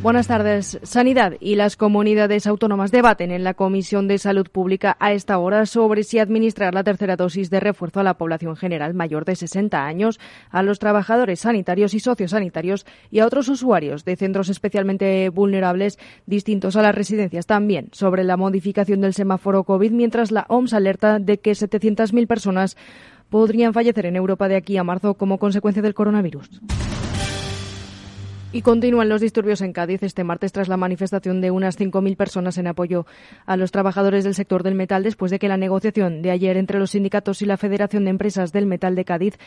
Buenas tardes. Sanidad y las comunidades autónomas debaten en la Comisión de Salud Pública a esta hora sobre si administrar la tercera dosis de refuerzo a la población general mayor de 60 años, a los trabajadores sanitarios y sociosanitarios y a otros usuarios de centros especialmente vulnerables distintos a las residencias. También sobre la modificación del semáforo COVID, mientras la OMS alerta de que 700.000 personas podrían fallecer en Europa de aquí a marzo como consecuencia del coronavirus. Y continúan los disturbios en Cádiz este martes tras la manifestación de unas 5.000 personas en apoyo a los trabajadores del sector del metal después de que la negociación de ayer entre los sindicatos y la Federación de Empresas del Metal de Cádiz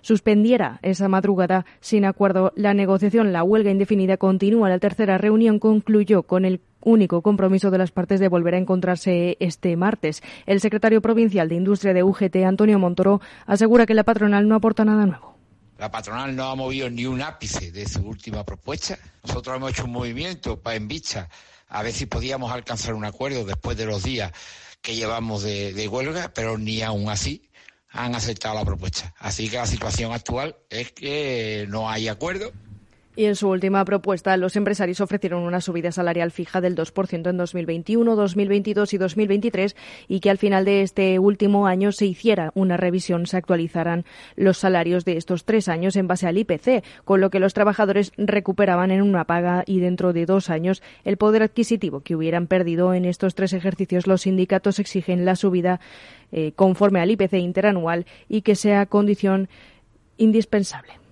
suspendiera esa madrugada sin acuerdo la negociación. La huelga indefinida continúa. La tercera reunión concluyó con el único compromiso de las partes de volver a encontrarse este martes. El secretario provincial de Industria de UGT, Antonio Montoro, asegura que la patronal no aporta nada nuevo. La patronal no ha movido ni un ápice de su última propuesta. Nosotros hemos hecho un movimiento para en vista a ver si podíamos alcanzar un acuerdo después de los días que llevamos de, huelga, pero ni aún así han aceptado la propuesta. Así que la situación actual es que no hay acuerdo y en su última propuesta, los empresarios ofrecieron una subida salarial fija del 2% en 2021, 2022 y 2023 y que al final de este último año se hiciera una revisión, se actualizaran los salarios de estos tres años en base al IPC, con lo que los trabajadores recuperaban en una paga y dentro de dos años el poder adquisitivo que hubieran perdido en estos tres ejercicios. Los sindicatos exigen la subida eh, conforme al IPC interanual y que sea condición indispensable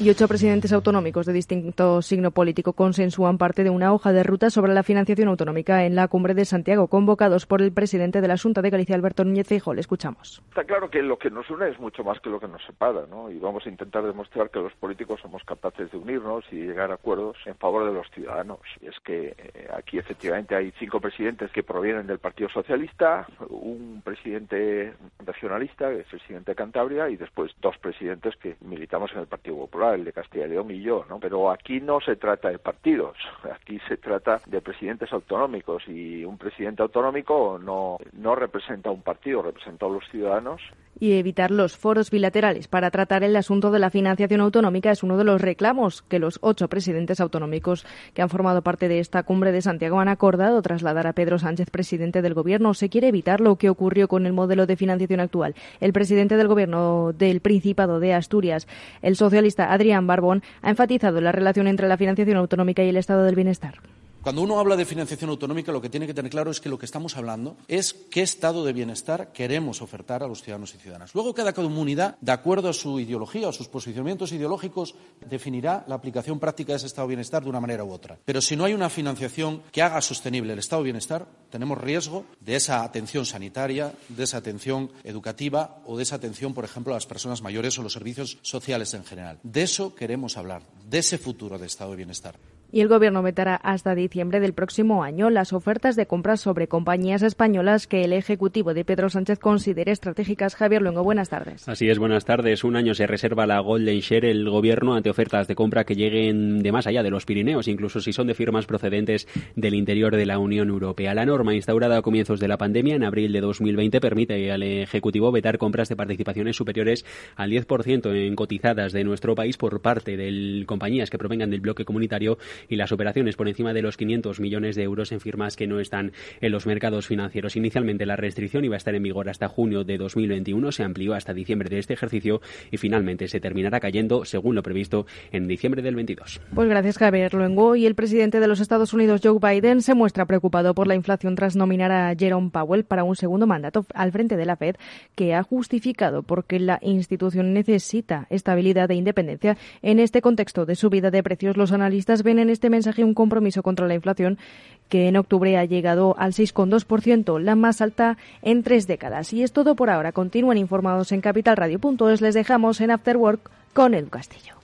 y ocho presidentes autonómicos de distinto signo político consensúan parte de una hoja de ruta sobre la financiación autonómica en la cumbre de Santiago, convocados por el presidente de la Junta de Galicia, Alberto Núñez Feijóo. Le escuchamos. Está claro que lo que nos une es mucho más que lo que nos separa, ¿no? Y vamos a intentar demostrar que los políticos somos capaces de unirnos y llegar a acuerdos en favor de los ciudadanos. Y es que eh, aquí efectivamente hay cinco presidentes que provienen del Partido Socialista, un presidente regionalista, que es el presidente de Cantabria, y después dos presidentes que militamos en el Partido Popular el de Castilla y León y yo, ¿no? Pero aquí no se trata de partidos, aquí se trata de presidentes autonómicos y un presidente autonómico no, no representa un partido, representa a los ciudadanos y evitar los foros bilaterales para tratar el asunto de la financiación autonómica es uno de los reclamos que los ocho presidentes autonómicos que han formado parte de esta cumbre de Santiago han acordado trasladar a Pedro Sánchez, presidente del Gobierno. Se quiere evitar lo que ocurrió con el modelo de financiación actual. El presidente del Gobierno del Principado de Asturias, el socialista Adrián Barbón, ha enfatizado la relación entre la financiación autonómica y el estado del bienestar. Cuando uno habla de financiación autonómica, lo que tiene que tener claro es que lo que estamos hablando es qué estado de bienestar queremos ofertar a los ciudadanos y ciudadanas. Luego, cada comunidad, de acuerdo a su ideología o sus posicionamientos ideológicos, definirá la aplicación práctica de ese estado de bienestar de una manera u otra. Pero si no hay una financiación que haga sostenible el estado de bienestar, tenemos riesgo de esa atención sanitaria, de esa atención educativa o de esa atención, por ejemplo, a las personas mayores o los servicios sociales en general. De eso queremos hablar, de ese futuro de estado de bienestar y el Gobierno vetará hasta diciembre del próximo año las ofertas de compras sobre compañías españolas que el Ejecutivo de Pedro Sánchez considere estratégicas. Javier Luengo, buenas tardes. Así es, buenas tardes. Un año se reserva la Golden Share el Gobierno ante ofertas de compra que lleguen de más allá de los Pirineos, incluso si son de firmas procedentes del interior de la Unión Europea. La norma instaurada a comienzos de la pandemia en abril de 2020 permite al Ejecutivo vetar compras de participaciones superiores al 10% en cotizadas de nuestro país por parte de compañías que provengan del bloque comunitario y las operaciones por encima de los 500 millones de euros en firmas que no están en los mercados financieros. Inicialmente la restricción iba a estar en vigor hasta junio de 2021, se amplió hasta diciembre de este ejercicio y finalmente se terminará cayendo, según lo previsto, en diciembre del 22. Pues gracias, Javier Luengo. Y el presidente de los Estados Unidos, Joe Biden, se muestra preocupado por la inflación tras nominar a Jerome Powell para un segundo mandato al frente de la Fed, que ha justificado porque la institución necesita estabilidad e independencia. En este contexto de subida de precios, los analistas ven en este mensaje un compromiso contra la inflación que en octubre ha llegado al 6,2%, la más alta en tres décadas. Y es todo por ahora. Continúen informados en capitalradio.es. Les dejamos en After Work con Edu Castillo.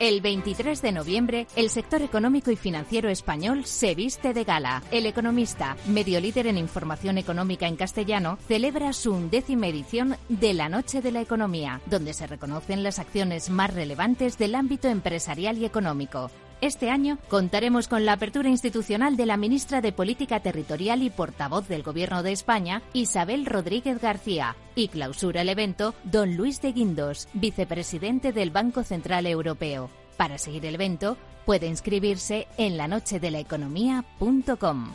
El 23 de noviembre, el sector económico y financiero español se viste de gala. El Economista, medio líder en información económica en castellano, celebra su undécima edición de la Noche de la Economía, donde se reconocen las acciones más relevantes del ámbito empresarial y económico. Este año contaremos con la apertura institucional de la ministra de Política Territorial y portavoz del Gobierno de España, Isabel Rodríguez García, y clausura el evento don Luis de Guindos, vicepresidente del Banco Central Europeo. Para seguir el evento, puede inscribirse en lanochedelaeconomía.com.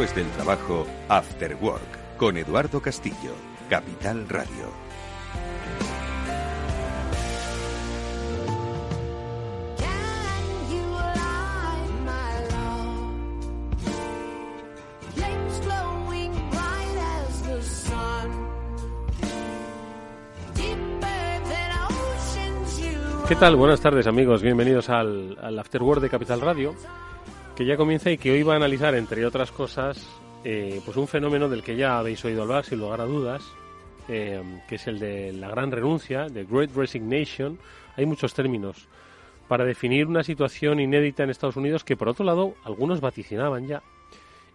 Después del trabajo, After Work, con Eduardo Castillo, Capital Radio. ¿Qué tal? Buenas tardes amigos, bienvenidos al, al After Work de Capital Radio que ya comienza y que hoy va a analizar, entre otras cosas, eh, pues un fenómeno del que ya habéis oído hablar, sin lugar a dudas, eh, que es el de la gran renuncia, de Great Resignation. Hay muchos términos para definir una situación inédita en Estados Unidos que, por otro lado, algunos vaticinaban ya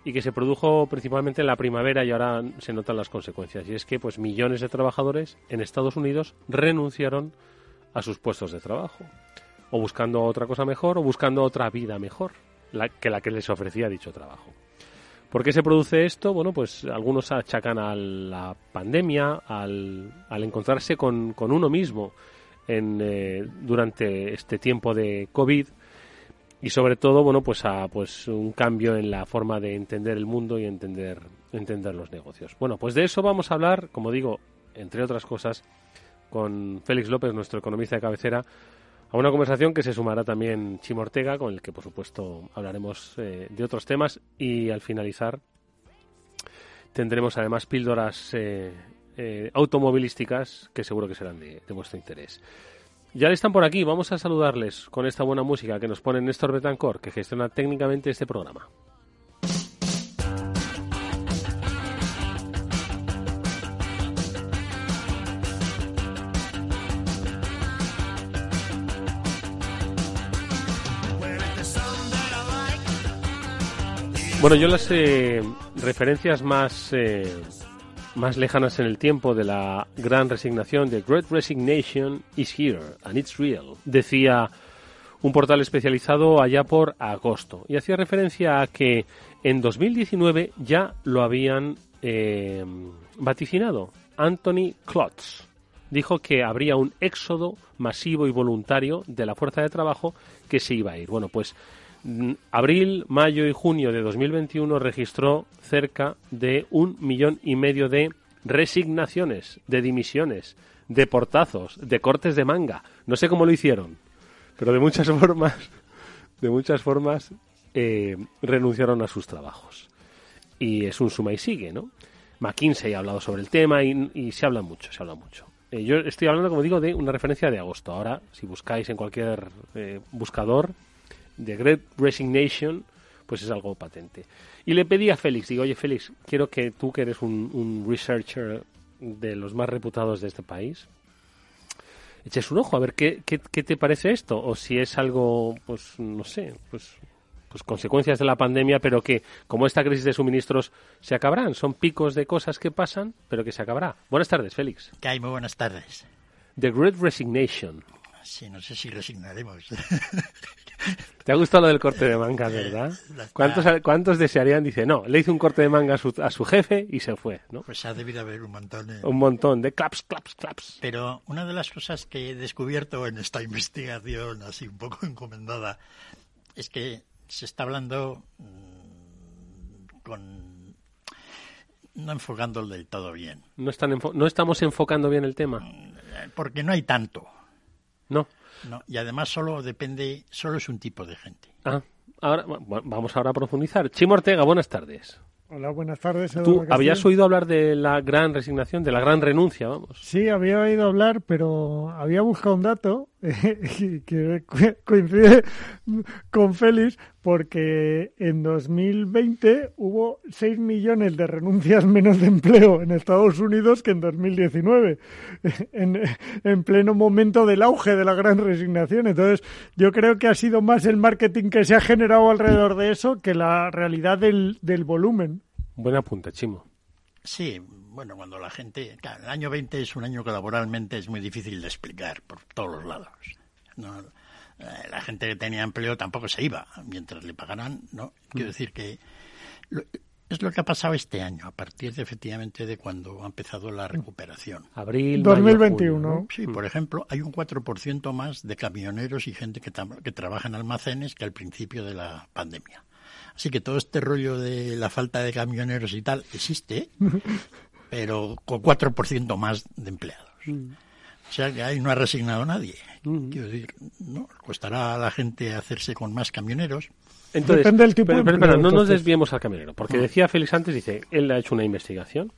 y que se produjo principalmente en la primavera y ahora se notan las consecuencias. Y es que, pues, millones de trabajadores en Estados Unidos renunciaron a sus puestos de trabajo, o buscando otra cosa mejor, o buscando otra vida mejor que la que les ofrecía dicho trabajo. ¿Por qué se produce esto? Bueno, pues algunos achacan a la pandemia, al, encontrarse con, uno mismo en, eh, durante este tiempo de COVID y sobre todo, bueno, pues a pues un cambio en la forma de entender el mundo y entender, entender los negocios. Bueno, pues de eso vamos a hablar, como digo, entre otras cosas, con Félix López, nuestro economista de cabecera, a una conversación que se sumará también Chimo Ortega, con el que por supuesto hablaremos eh, de otros temas y al finalizar tendremos además píldoras eh, eh, automovilísticas que seguro que serán de, de, vuestro interés. Ya están por aquí, vamos a saludarles con esta buena música que nos pone Néstor Betancor, que gestiona técnicamente este programa. Bueno, yo las eh, referencias más, eh, más lejanas en el tiempo de la gran resignación, The Great Resignation is here and it's real, decía un portal especializado allá por agosto. Y hacía referencia a que en 2019 ya lo habían eh, vaticinado. Anthony Klotz dijo que habría un éxodo masivo y voluntario de la fuerza de trabajo que se iba a ir. Bueno, pues abril, mayo y junio de 2021 registró cerca de un millón y medio de resignaciones, de dimisiones, de portazos, de cortes de manga. No sé cómo lo hicieron, pero de muchas formas, de muchas formas eh, renunciaron a sus trabajos. Y es un suma y sigue, ¿no? McKinsey ha hablado sobre el tema y, se habla mucho, se habla mucho. Eh, yo estoy hablando, como digo, de una referencia de agosto. Ahora, si buscáis en cualquier eh, buscador, The Great Resignation, pues es algo patente. Y le pedí a Félix, digo, oye Félix, quiero que tú que eres un, researcher de los más reputados de este país, eches un ojo a ver qué, qué, te parece esto, o si es algo, pues no sé, pues, pues consecuencias de la pandemia, pero que como esta crisis de suministros se acabarán, son picos de cosas que pasan, pero que se acabará. Buenas tardes, Félix. Que hay muy buenas tardes. The Great Resignation. Sí, no sé si resignaremos. Te ha gustado lo del corte de manga, ¿verdad? ¿Cuántos, ¿Cuántos desearían? Dice, no, le hizo un corte de manga a su, a su jefe y se fue, ¿no? Pues ha debido haber un montón de... Un montón de claps, claps, claps. Pero una de las cosas que he descubierto en esta investigación, así un poco encomendada, es que se está hablando mm, con... no enfocando del todo bien. No, están no estamos enfocando bien el tema. Porque no hay tanto. No. No, y además solo depende, solo es un tipo de gente. Ah, ahora, vamos ahora a profundizar. Chimo Ortega, buenas tardes. Hola, buenas tardes. ¿Tú habías oído hablar de la gran resignación, de la gran renuncia, vamos? Sí, había oído hablar, pero había buscado un dato que coincide con Félix, porque en 2020 hubo 6 millones de renuncias menos de empleo en Estados Unidos que en 2019, en, en pleno momento del auge de la gran resignación. Entonces, yo creo que ha sido más el marketing que se ha generado alrededor de eso que la realidad del, del volumen. Buen apunte, Chimo. Sí, bueno, cuando la gente... Claro, el año 20 es un año que laboralmente es muy difícil de explicar por todos los lados. Eh, la gente que tenía empleo tampoco se iba mientras le pagaran, ¿no? Quiero mm. decir que es lo que ha pasado este año, a partir de efectivamente de cuando ha empezado la recuperación. Abril, 2021. Sí, por ejemplo, hay un 4% más de camioneros y gente que, que trabaja en almacenes que al principio de la pandemia. Así que todo este rollo de la falta de camioneros y tal existe, pero con 4% más de empleados. Mm. O sea que ahí no ha resignado nadie. Mm. Quiero decir, no, costará a la gente hacerse con más camioneros. Entonces, Depende del tipo pero, pero, no nos desviemos al camionero, porque decía Félix antes, dice, él ha hecho una investigación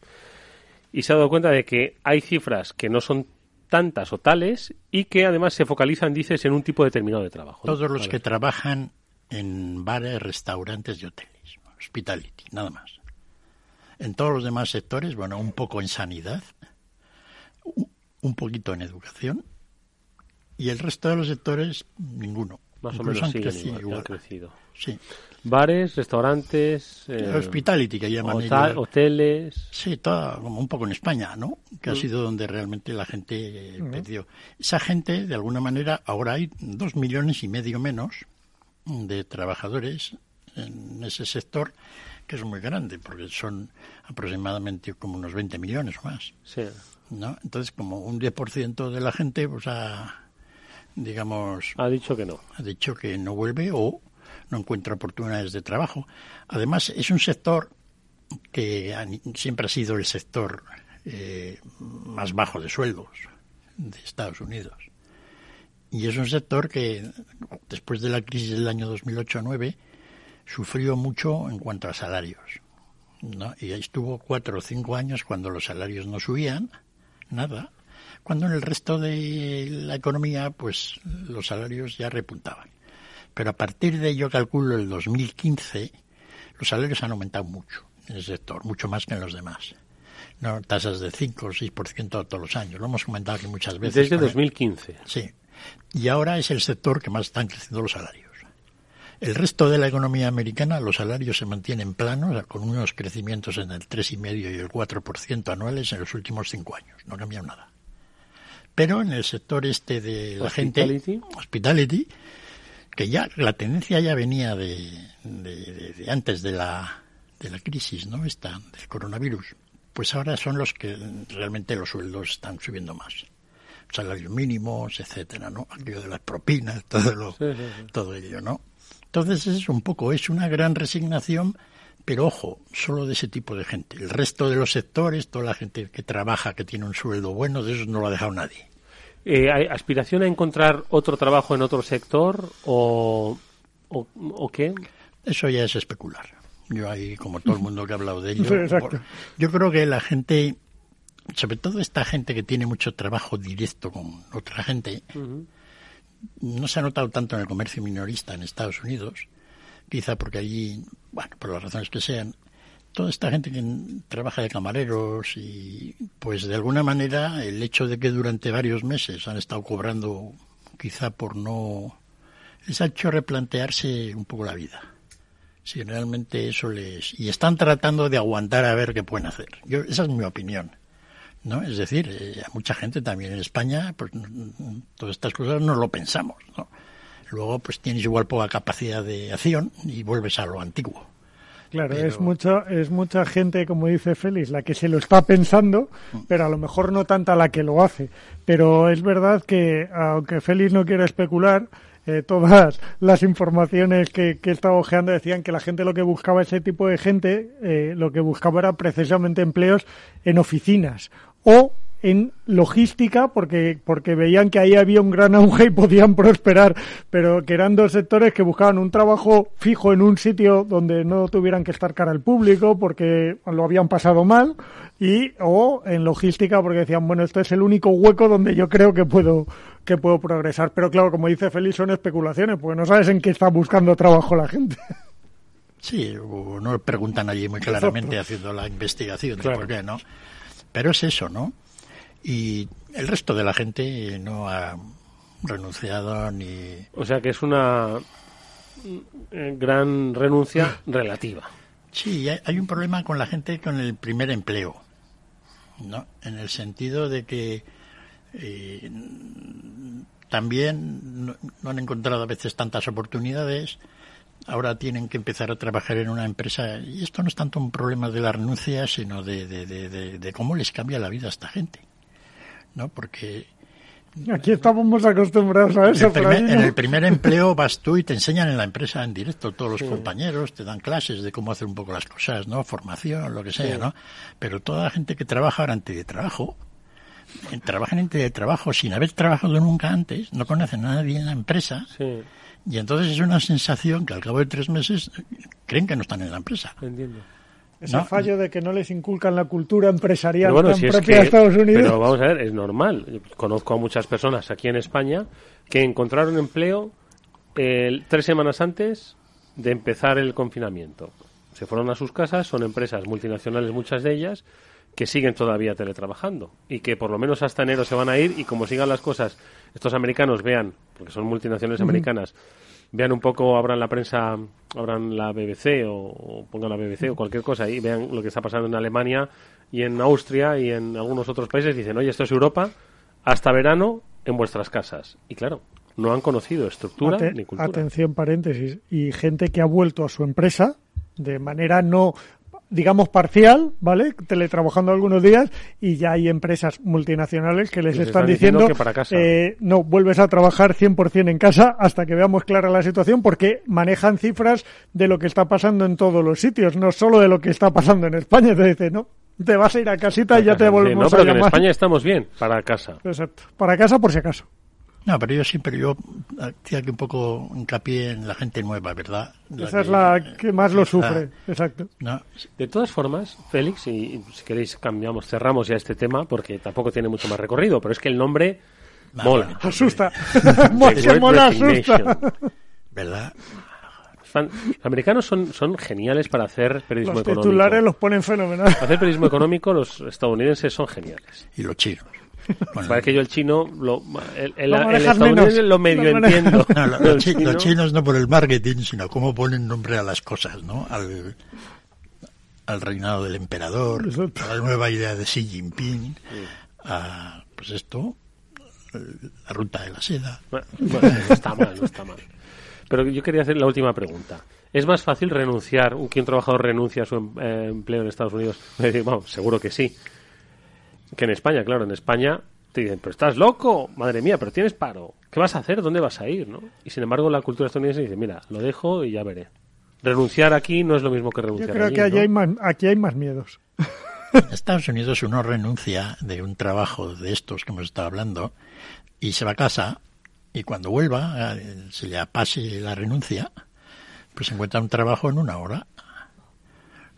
y se ha dado cuenta de que hay cifras que no son tantas o tales y que además se focalizan, dices, en un tipo determinado de trabajo. Todos los que trabajan en bares, restaurantes y hoteles, hospitality, nada más. En todos los demás sectores, bueno, un poco en sanidad, un poquito en educación y el resto de los sectores ninguno. Más o menos han, crecido, crecido. Sí. Bares, restaurantes, eh, hospitality que llaman hoteles. Sí, todo como un poco en España, ¿no? Que ha mm. sido donde realmente la gente mm. perdió. Esa gente, de alguna manera, ahora hay dos millones y medio menos de trabajadores en ese sector, que es muy grande, porque son aproximadamente como unos 20 millones o más. Sí. ¿no? Entonces, como un 10% de la gente, pues ha, digamos... Ha dicho que no. Ha dicho que no vuelve o no encuentra oportunidades de trabajo. Además, es un sector que siempre ha sido el sector eh, más bajo de sueldos de Estados Unidos. Y es un sector que, después de la crisis del año 2008-2009, sufrió mucho en cuanto a salarios. ¿no? Y ahí estuvo cuatro o cinco años cuando los salarios no subían, nada, cuando en el resto de la economía, pues los salarios ya repuntaban. Pero a partir de, yo calculo, el 2015, los salarios han aumentado mucho en el sector, mucho más que en los demás. ¿no? Tasas de 5 o 6% todos los años. Lo hemos comentado aquí muchas veces. Desde 2015. Sí y ahora es el sector que más están creciendo los salarios. El resto de la economía americana, los salarios se mantienen planos, con unos crecimientos en el 3,5 y el 4% anuales en los últimos cinco años. No ha cambiado nada. Pero en el sector este de la gente, hospitality, que ya la tendencia ya venía de, de, antes de la, de la crisis, ¿no? Esta, del coronavirus, pues ahora son los que realmente los sueldos están subiendo más salarios mínimos, etcétera, ¿no? Aquello de las propinas, todo lo, todo ello, ¿no? Entonces es un poco, es una gran resignación, pero ojo, solo de ese tipo de gente. El resto de los sectores, toda la gente que trabaja, que tiene un sueldo bueno, de eso no lo ha dejado nadie. Eh, ¿Hay aspiración a encontrar otro trabajo en otro sector o, o, qué? Eso ya es especular. Yo ahí, como todo el mundo que ha hablado de ello, yo creo que la gente sobre todo esta gente que tiene mucho trabajo directo con otra gente, no se ha notado tanto en el comercio minorista en Estados Unidos, quizá porque allí, bueno, por las razones que sean, toda esta gente que trabaja de camareros y pues de alguna manera el hecho de que durante varios meses han estado cobrando quizá por no les ha hecho replantearse un poco la vida. si realmente eso les... Y están tratando de aguantar a ver qué pueden hacer. Yo, esa es mi opinión. ¿No? Es decir, eh, a mucha gente también en España, pues todas estas cosas no lo pensamos, ¿no? Luego, pues tienes igual poca capacidad de acción y vuelves a lo antiguo. Claro, es mucho, es mucha gente, como dice Félix, la que se lo está pensando, mm. pero a lo mejor no tanta la que lo hace. Pero es verdad que, aunque Félix no quiera especular, eh, todas las informaciones que, que he estado ojeando decían que la gente lo que buscaba, ese tipo de gente, eh, lo que buscaba era precisamente empleos en oficinas o en logística porque, porque veían que ahí había un gran auge y podían prosperar, pero que eran dos sectores que buscaban un trabajo fijo en un sitio donde no tuvieran que estar cara al público porque lo habían pasado mal y o en logística porque decían, bueno, este es el único hueco donde yo creo que puedo que puedo progresar, pero claro, como dice Félix, son especulaciones, porque no sabes en qué está buscando trabajo la gente. Sí, no preguntan allí muy claramente haciendo la investigación de por qué, ¿no? Pero es eso, ¿no? Y el resto de la gente no ha renunciado ni... O sea que es una eh, gran renuncia relativa. Sí, hay un problema con la gente con el primer empleo, ¿no? En el sentido de que eh, también no, han encontrado a veces tantas oportunidades ahora tienen que empezar a trabajar en una empresa y esto no es tanto un problema de la renuncia, sino de, de, cómo les cambia la vida a esta gente. ¿No? Porque Aquí estamos acostumbrados a eso. En el, primer, empleo vas tú y te enseñan en la empresa en directo todos los compañeros, te dan clases de cómo hacer un poco las cosas, ¿no? Formación, lo que sea, ¿no? Pero toda la gente que trabaja ahora en teletrabajo, trabajan en teletrabajo sin haber trabajado nunca antes, no conocen a nadie en la empresa. Sí y entonces es una sensación que al cabo de tres meses creen que no están en la empresa. Entiendo. Ese fallo de que no les inculcan la cultura empresarial tan propia de Estados Unidos. Pero vamos a ver, es normal. conozco a muchas personas aquí en España que encontraron empleo tres semanas antes de empezar el confinamiento. Se fueron a sus casas, son empresas multinacionales, muchas de ellas, que siguen todavía teletrabajando y que por lo menos hasta enero se van a ir y como sigan las cosas, estos americanos vean, porque son multinacionales americanas, vean un poco, abran la prensa, abran la BBC o, pongan la BBC o cualquier cosa y vean lo que está pasando en Alemania y en Austria y en algunos otros países, dicen, oye, esto es Europa, hasta verano en vuestras casas. Y claro, no han conocido estructura ni cultura. Atención, paréntesis. Y gente que ha vuelto a su empresa de manera no digamos, parcial, ¿vale? Teletrabajando algunos días y ya hay empresas multinacionales que les, están, diciendo, Eh, no, vuelves a trabajar 100% en casa hasta que veamos clara la situación porque manejan cifras de lo que está pasando en todos los sitios, no solo de lo que está pasando en España. Te dice, no, te vas a ir a casita y ya te volvemos no, pero en España estamos bien, para casa. Exacto, para casa por si acaso. No, pero yo siempre yo hacía que un poco hincapié en la gente nueva, ¿verdad? Esa es la que más lo sufre, exacto. De todas formas, Félix, y si queréis cambiamos, cerramos ya este tema porque tampoco tiene mucho más recorrido, pero es que el nombre mola. Asusta. mola, asusta. ¿Verdad? Los americanos son, son geniales para hacer periodismo los económico. Los titulares los ponen fenomenal. Para hacer periodismo económico los estadounidenses son geniales. Y los chinos. Para que yo el chino, lo, el, el, estadounidense lo medio entiendo. los, chinos no por el marketing, sino cómo ponen nombre a las cosas, ¿no? Al, al reinado del emperador, a la nueva idea de Xi Jinping, a, pues esto, la ruta de la seda. Bueno, no está mal, no está mal. Pero yo quería hacer la última pregunta. ¿Es más fácil renunciar, que un trabajador renuncia a su em, eh, empleo en Estados Unidos? Vamos, seguro que sí que en España, claro, en España te dicen, pero estás loco, madre mía, pero tienes paro, ¿qué vas a hacer? ¿Dónde vas a ir? ¿no? Y sin embargo la cultura estadounidense dice, mira, lo dejo y ya veré. Renunciar aquí no es lo mismo que renunciar Yo creo que hay más, aquí hay más miedos. En Estados Unidos uno renuncia de un trabajo de estos que hemos estado hablando y se va a casa y cuando vuelva, eh, se le pase la renuncia, pues encuentra un trabajo en una hora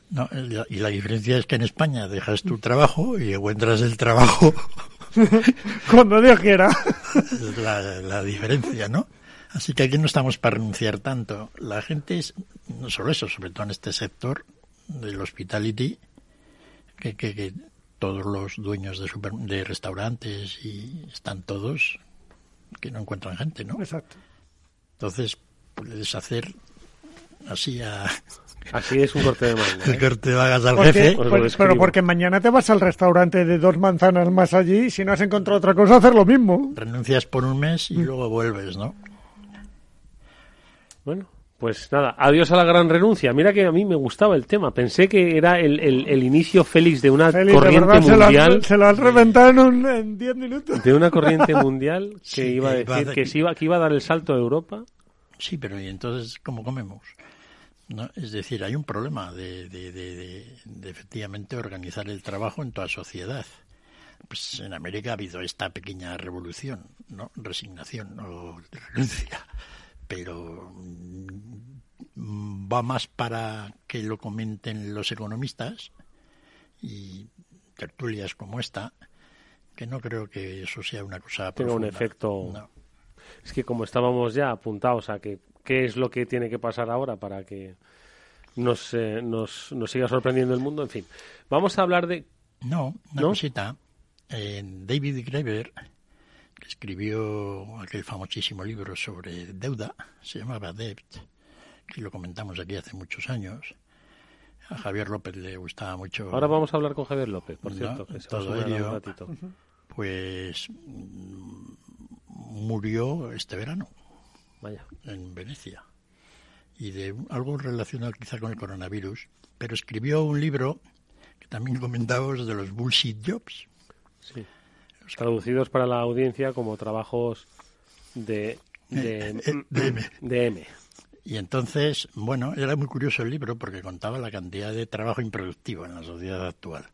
no, y la diferencia es que en España dejas tu trabajo y encuentras el trabajo cuando Dios quiera. La, la diferencia, ¿no? Así que aquí no estamos para renunciar tanto. La gente es, no solo eso, sobre todo en este sector del hospitality, que, que, que todos los dueños de, super, de restaurantes y están todos que no encuentran gente, ¿no? Exacto. Entonces puedes hacer así a... Así es un corte de manga. El ¿eh? corte de vagas al Porque- jefe. Pues- pero porque mañana te vas al restaurante de dos manzanas más allí y si no has encontrado otra cosa, hacer lo mismo. Renuncias por un mes y luego vuelves, ¿no? Bueno, pues nada, adiós a la gran renuncia. Mira que a mí me gustaba el tema. Pensé que era el, el- el inicio feliz de una Félix, de corriente verdad, mundial. se lo han reventado en un- en 10 minutos. De una corriente mundial que Sí, iba a que iba a decir dar- que, se iba, que iba a dar el salto a Europa. Sí, pero ¿y entonces cómo comemos? ¿No? Es decir, hay un problema de, de, de, efectivamente organizar el trabajo en toda sociedad. Pues en América ha habido esta pequeña revolución, ¿no? Resignación o renuncia. Pero mm, va más para que lo comenten los economistas y tertulias como esta, que no creo que eso sea una cosa Tenga un efecto. No. Es que como estábamos ya apuntados a que qué es lo que tiene que pasar ahora para que nos, eh, nos, nos siga sorprendiendo el mundo, en fin. Vamos a hablar de... No, una ¿No? cosita. Eh, David Graeber, que escribió aquel famosísimo libro sobre deuda, se llamaba Debt, que lo comentamos aquí hace muchos años. A Javier López le gustaba mucho. Ahora vamos a hablar con Javier López, por ¿no? cierto, que se todo ello, un ratito. pues mm, murió este verano Vaya. en Venecia y de algo relacionado quizá con el coronavirus, pero escribió un libro que también comentamos de los bullshit jobs. Sí. Traducidos para la audiencia como trabajos de, de, Eh, de M. de M. Y entonces, bueno, era muy curioso el libro porque contaba la cantidad de trabajo improductivo en la sociedad actual.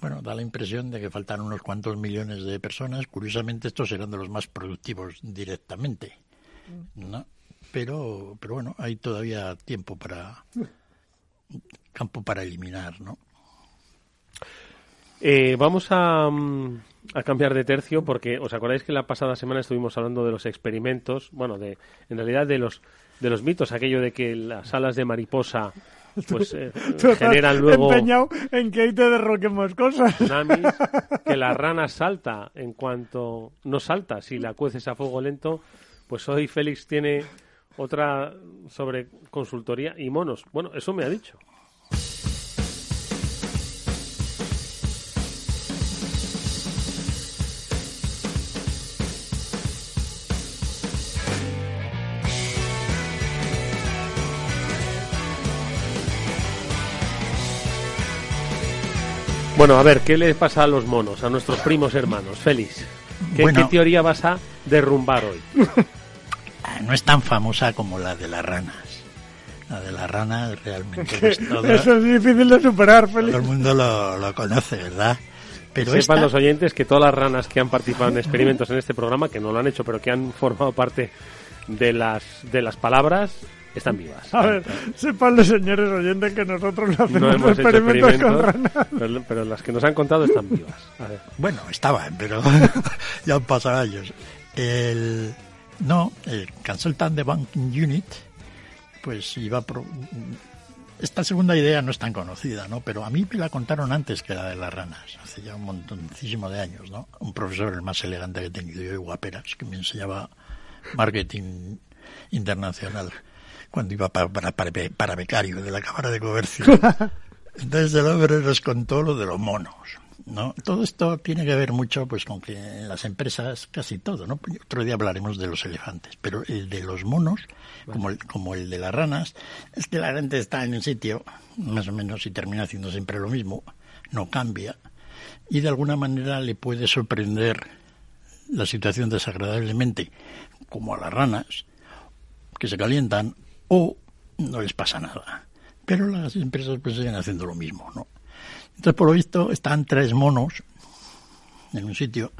Bueno, da la impresión de que faltan unos cuantos millones de personas. Curiosamente, estos eran de los más productivos directamente, ¿no? Pero, pero bueno, hay todavía tiempo para campo para eliminar, ¿no? Eh, vamos a, mm, a cambiar de tercio porque os acordáis que la pasada semana estuvimos hablando de los experimentos, bueno, de en realidad de los de los mitos, aquello de que las alas de mariposa pues eh, Tú estás generan luego empeñado en que ahí te derroquemos cosas. tsunamis, que la rana salta en cuanto no salta si la cueces a fuego lento, pues hoy Félix tiene otra sobre consultoría y monos. Bueno, eso me ha dicho. Bueno, a ver, ¿qué le pasa a los monos, a nuestros primos hermanos? Félix, ¿qué, Bueno. qué teoría vas a derrumbar hoy? No es tan famosa como la de las ranas. La de las ranas realmente es todo- Eso es difícil de superar, todo el mundo lo, lo conoce, ¿verdad? Pero Sepan esta, los oyentes que todas las ranas que han participado en experimentos en este programa, que no lo han hecho, pero que han formado parte de las, de las palabras, están vivas. A ver, sepan los señores oyentes que nosotros no hacemos No hemos hecho experimentos, experimentos, con ranas. pero, pero las que nos han contado están vivas. A ver. Bueno, estaban, pero ya han pasado años. El, no, el Consultant de Banking Unit, pues iba pro- Esta segunda idea no es tan conocida, ¿no? Pero a mí me la contaron antes que la de las ranas, hace ya un montoncísimo de años, ¿no? Un profesor, el más elegante que he tenido yo, guaperas, que me enseñaba marketing internacional cuando iba para, para, para, para becario de la Cámara de Comercio. Entonces el hombre nos contó lo de los monos. ¿No? Todo esto tiene que ver mucho pues con que en las empresas casi todo, ¿no? Otro día hablaremos de los elefantes, pero el de los monos, como el, como el de las ranas, es que la gente está en un sitio, más o menos, y termina haciendo siempre lo mismo, no cambia, y de alguna manera le puede sorprender la situación desagradablemente, como a las ranas, que se calientan, o no les pasa nada. Pero las empresas pues siguen haciendo lo mismo, ¿no? Entonces, por lo visto, están tres monos en un sitio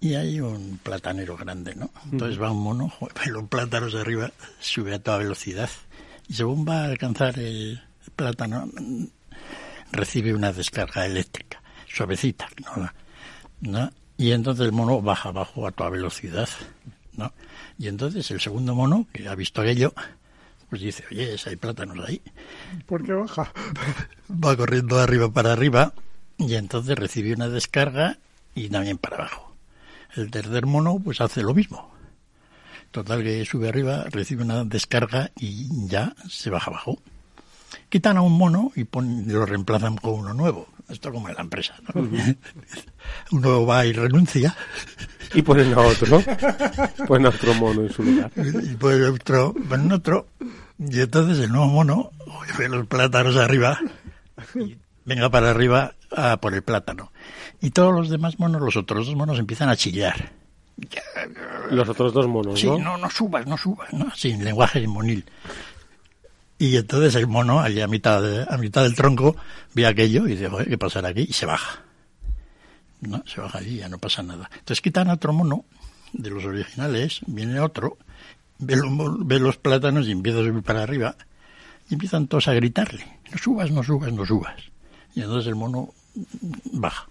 y hay un platanero grande, ¿no? Entonces va un mono, los plátanos de arriba, sube a toda velocidad y según va a alcanzar el plátano, recibe una descarga eléctrica, suavecita, ¿no? ¿no? Y entonces el mono baja abajo a toda velocidad, ¿no? Y entonces el segundo mono, que ha visto aquello, pues dice, oye, hay plátanos ahí. ¿Por qué baja? Va corriendo de arriba para arriba y entonces recibe una descarga y también para abajo. El tercer mono pues hace lo mismo. Total que sube arriba, recibe una descarga y ya se baja abajo. Quitan a un mono y lo reemplazan con uno nuevo. Esto como en la empresa. ¿no? uno va y renuncia. Y ponen a otro. ponen a otro mono en su lugar. Y ponen otro, ponen otro. Y entonces el nuevo mono ve los plátanos arriba. Y venga para arriba a por el plátano. Y todos los demás monos, los otros dos monos, empiezan a chillar. Los otros dos monos, sí, ¿no? no, no subas, no subas, ¿no? Sin lenguaje monil. Y entonces el mono, allí a mitad, de, a mitad del tronco, ve aquello y dice, ¿qué pasará aquí? Y se baja. No, se baja allí, ya no pasa nada. Entonces quitan a otro mono de los originales, viene otro, ve ve los plátanos y empieza a subir para arriba. Y empiezan todos a gritarle, no subas, no subas, no subas. Y entonces el mono baja.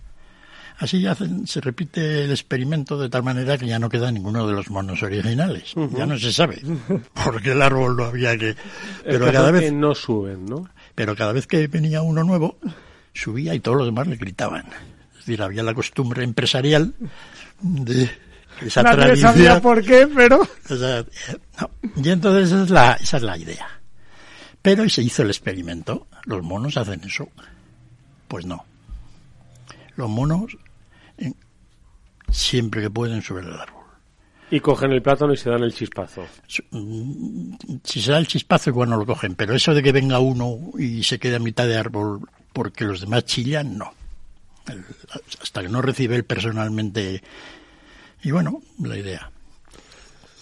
Así hacen, se repite el experimento de tal manera que ya no queda ninguno de los monos originales. Uh -huh. Ya no se sabe porque el árbol no había que. Pero el cada vez que no suben, ¿no? Pero cada vez que venía uno nuevo subía y todos los demás le gritaban. Es decir, había la costumbre empresarial de esa Nadie tradición. sabía por qué, pero. Esa, no. Y entonces esa es la esa es la idea. Pero y se hizo el experimento. Los monos hacen eso. Pues no. Los monos siempre que pueden subir al árbol. Y cogen el plátano y se dan el chispazo. Si se da el chispazo, igual no lo cogen, pero eso de que venga uno y se quede a mitad de árbol porque los demás chillan, no. Hasta que no recibe él personalmente. Y bueno, la idea.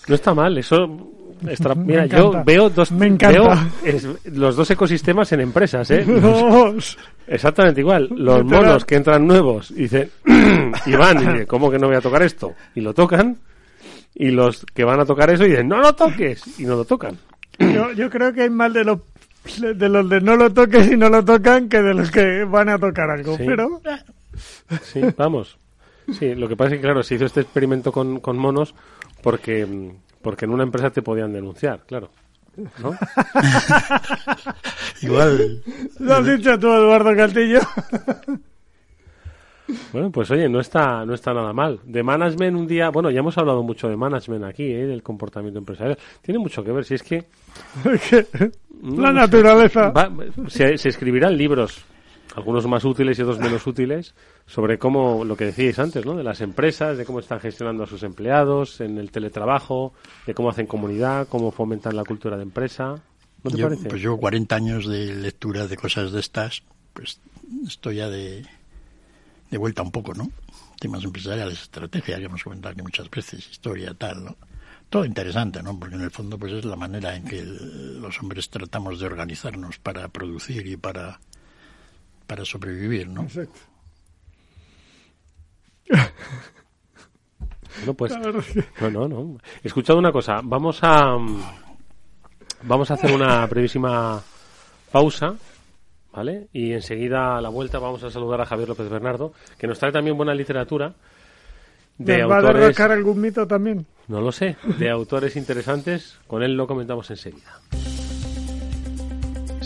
No está mal, eso. Está, mira, yo veo dos Me veo es, los dos ecosistemas en empresas, ¿eh? Dos. Exactamente igual. Los monos que entran nuevos y dicen, y van, y dicen, ¿cómo que no voy a tocar esto? Y lo tocan. Y los que van a tocar eso y dicen, no lo toques. Y no lo tocan. Yo, yo creo que hay más de los de los de no lo toques y no lo tocan que de los que van a tocar algo. Sí. Pero Sí, vamos. Sí, lo que pasa es que, claro, se hizo este experimento con, con monos porque, porque en una empresa te podían denunciar, claro. ¿No? Igual. lo has dicho tú, Eduardo Castillo. Bueno, pues oye, no está, no está nada mal. De management un día, bueno, ya hemos hablado mucho de management aquí, ¿eh? del comportamiento empresarial. Tiene mucho que ver, si es que... La naturaleza. Va- se, se escribirán libros, algunos más útiles y otros menos útiles, sobre cómo, lo que decíais antes, ¿no? De las empresas, de cómo están gestionando a sus empleados, en el teletrabajo, de cómo hacen comunidad, cómo fomentan la cultura de empresa. ¿No te Yo, parece? pues llevo 40 años de lectura de cosas de estas, pues estoy ya de, de vuelta un poco, ¿no? Temas empresariales, estrategia, que hemos comentado aquí muchas veces, historia, tal, ¿no? Todo interesante, ¿no? Porque en el fondo pues es la manera en que el- los hombres tratamos de organizarnos para producir y para, para sobrevivir, ¿no? Exacto. Bueno, pues, no, no, no. He escuchado una cosa. Vamos a, vamos a hacer una brevísima pausa, ¿vale? Y enseguida a la vuelta vamos a saludar a Javier López Bernardo, que nos trae también buena literatura de ¿Nos va a autores. derrocar algún mito también? No lo sé, de autores interesantes. Con él lo comentamos enseguida.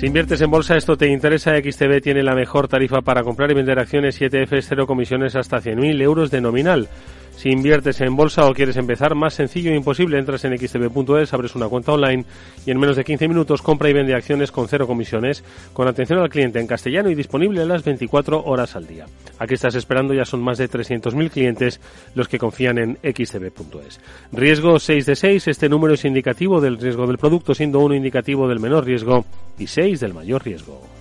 Si inviertes en bolsa, esto te interesa. XTB tiene la mejor tarifa para comprar y vender acciones 7F, cero comisiones hasta 100.000 euros de nominal. Si inviertes en bolsa o quieres empezar, más sencillo e imposible, entras en xtb.es, abres una cuenta online y en menos de 15 minutos compra y vende acciones con cero comisiones, con atención al cliente en castellano y disponible las 24 horas al día. Aquí estás esperando, ya son más de 300.000 clientes los que confían en xtb.es. Riesgo 6 de 6, este número es indicativo del riesgo del producto, siendo uno indicativo del menor riesgo y 6 del mayor riesgo.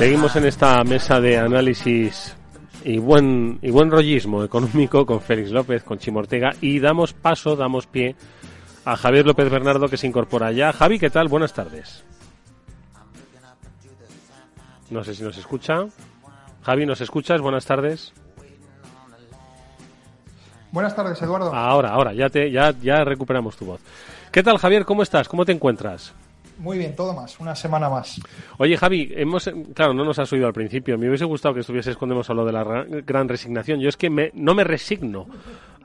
Seguimos en esta mesa de análisis y buen y buen rollismo económico con Félix López, con Chimo Ortega y damos paso, damos pie a Javier López Bernardo que se incorpora ya. Javi, ¿qué tal? Buenas tardes. No sé si nos escucha. Javi, ¿nos escuchas? Buenas tardes. Buenas tardes, Eduardo. Ahora, ahora, ya te ya ya recuperamos tu voz. ¿Qué tal, Javier? ¿Cómo estás? ¿Cómo te encuentras? Muy bien, todo más, una semana más. Oye, Javi, hemos, claro, no nos has oído al principio. Me hubiese gustado que estuvieses cuando hemos hablado de la gran resignación. Yo es que me, no me resigno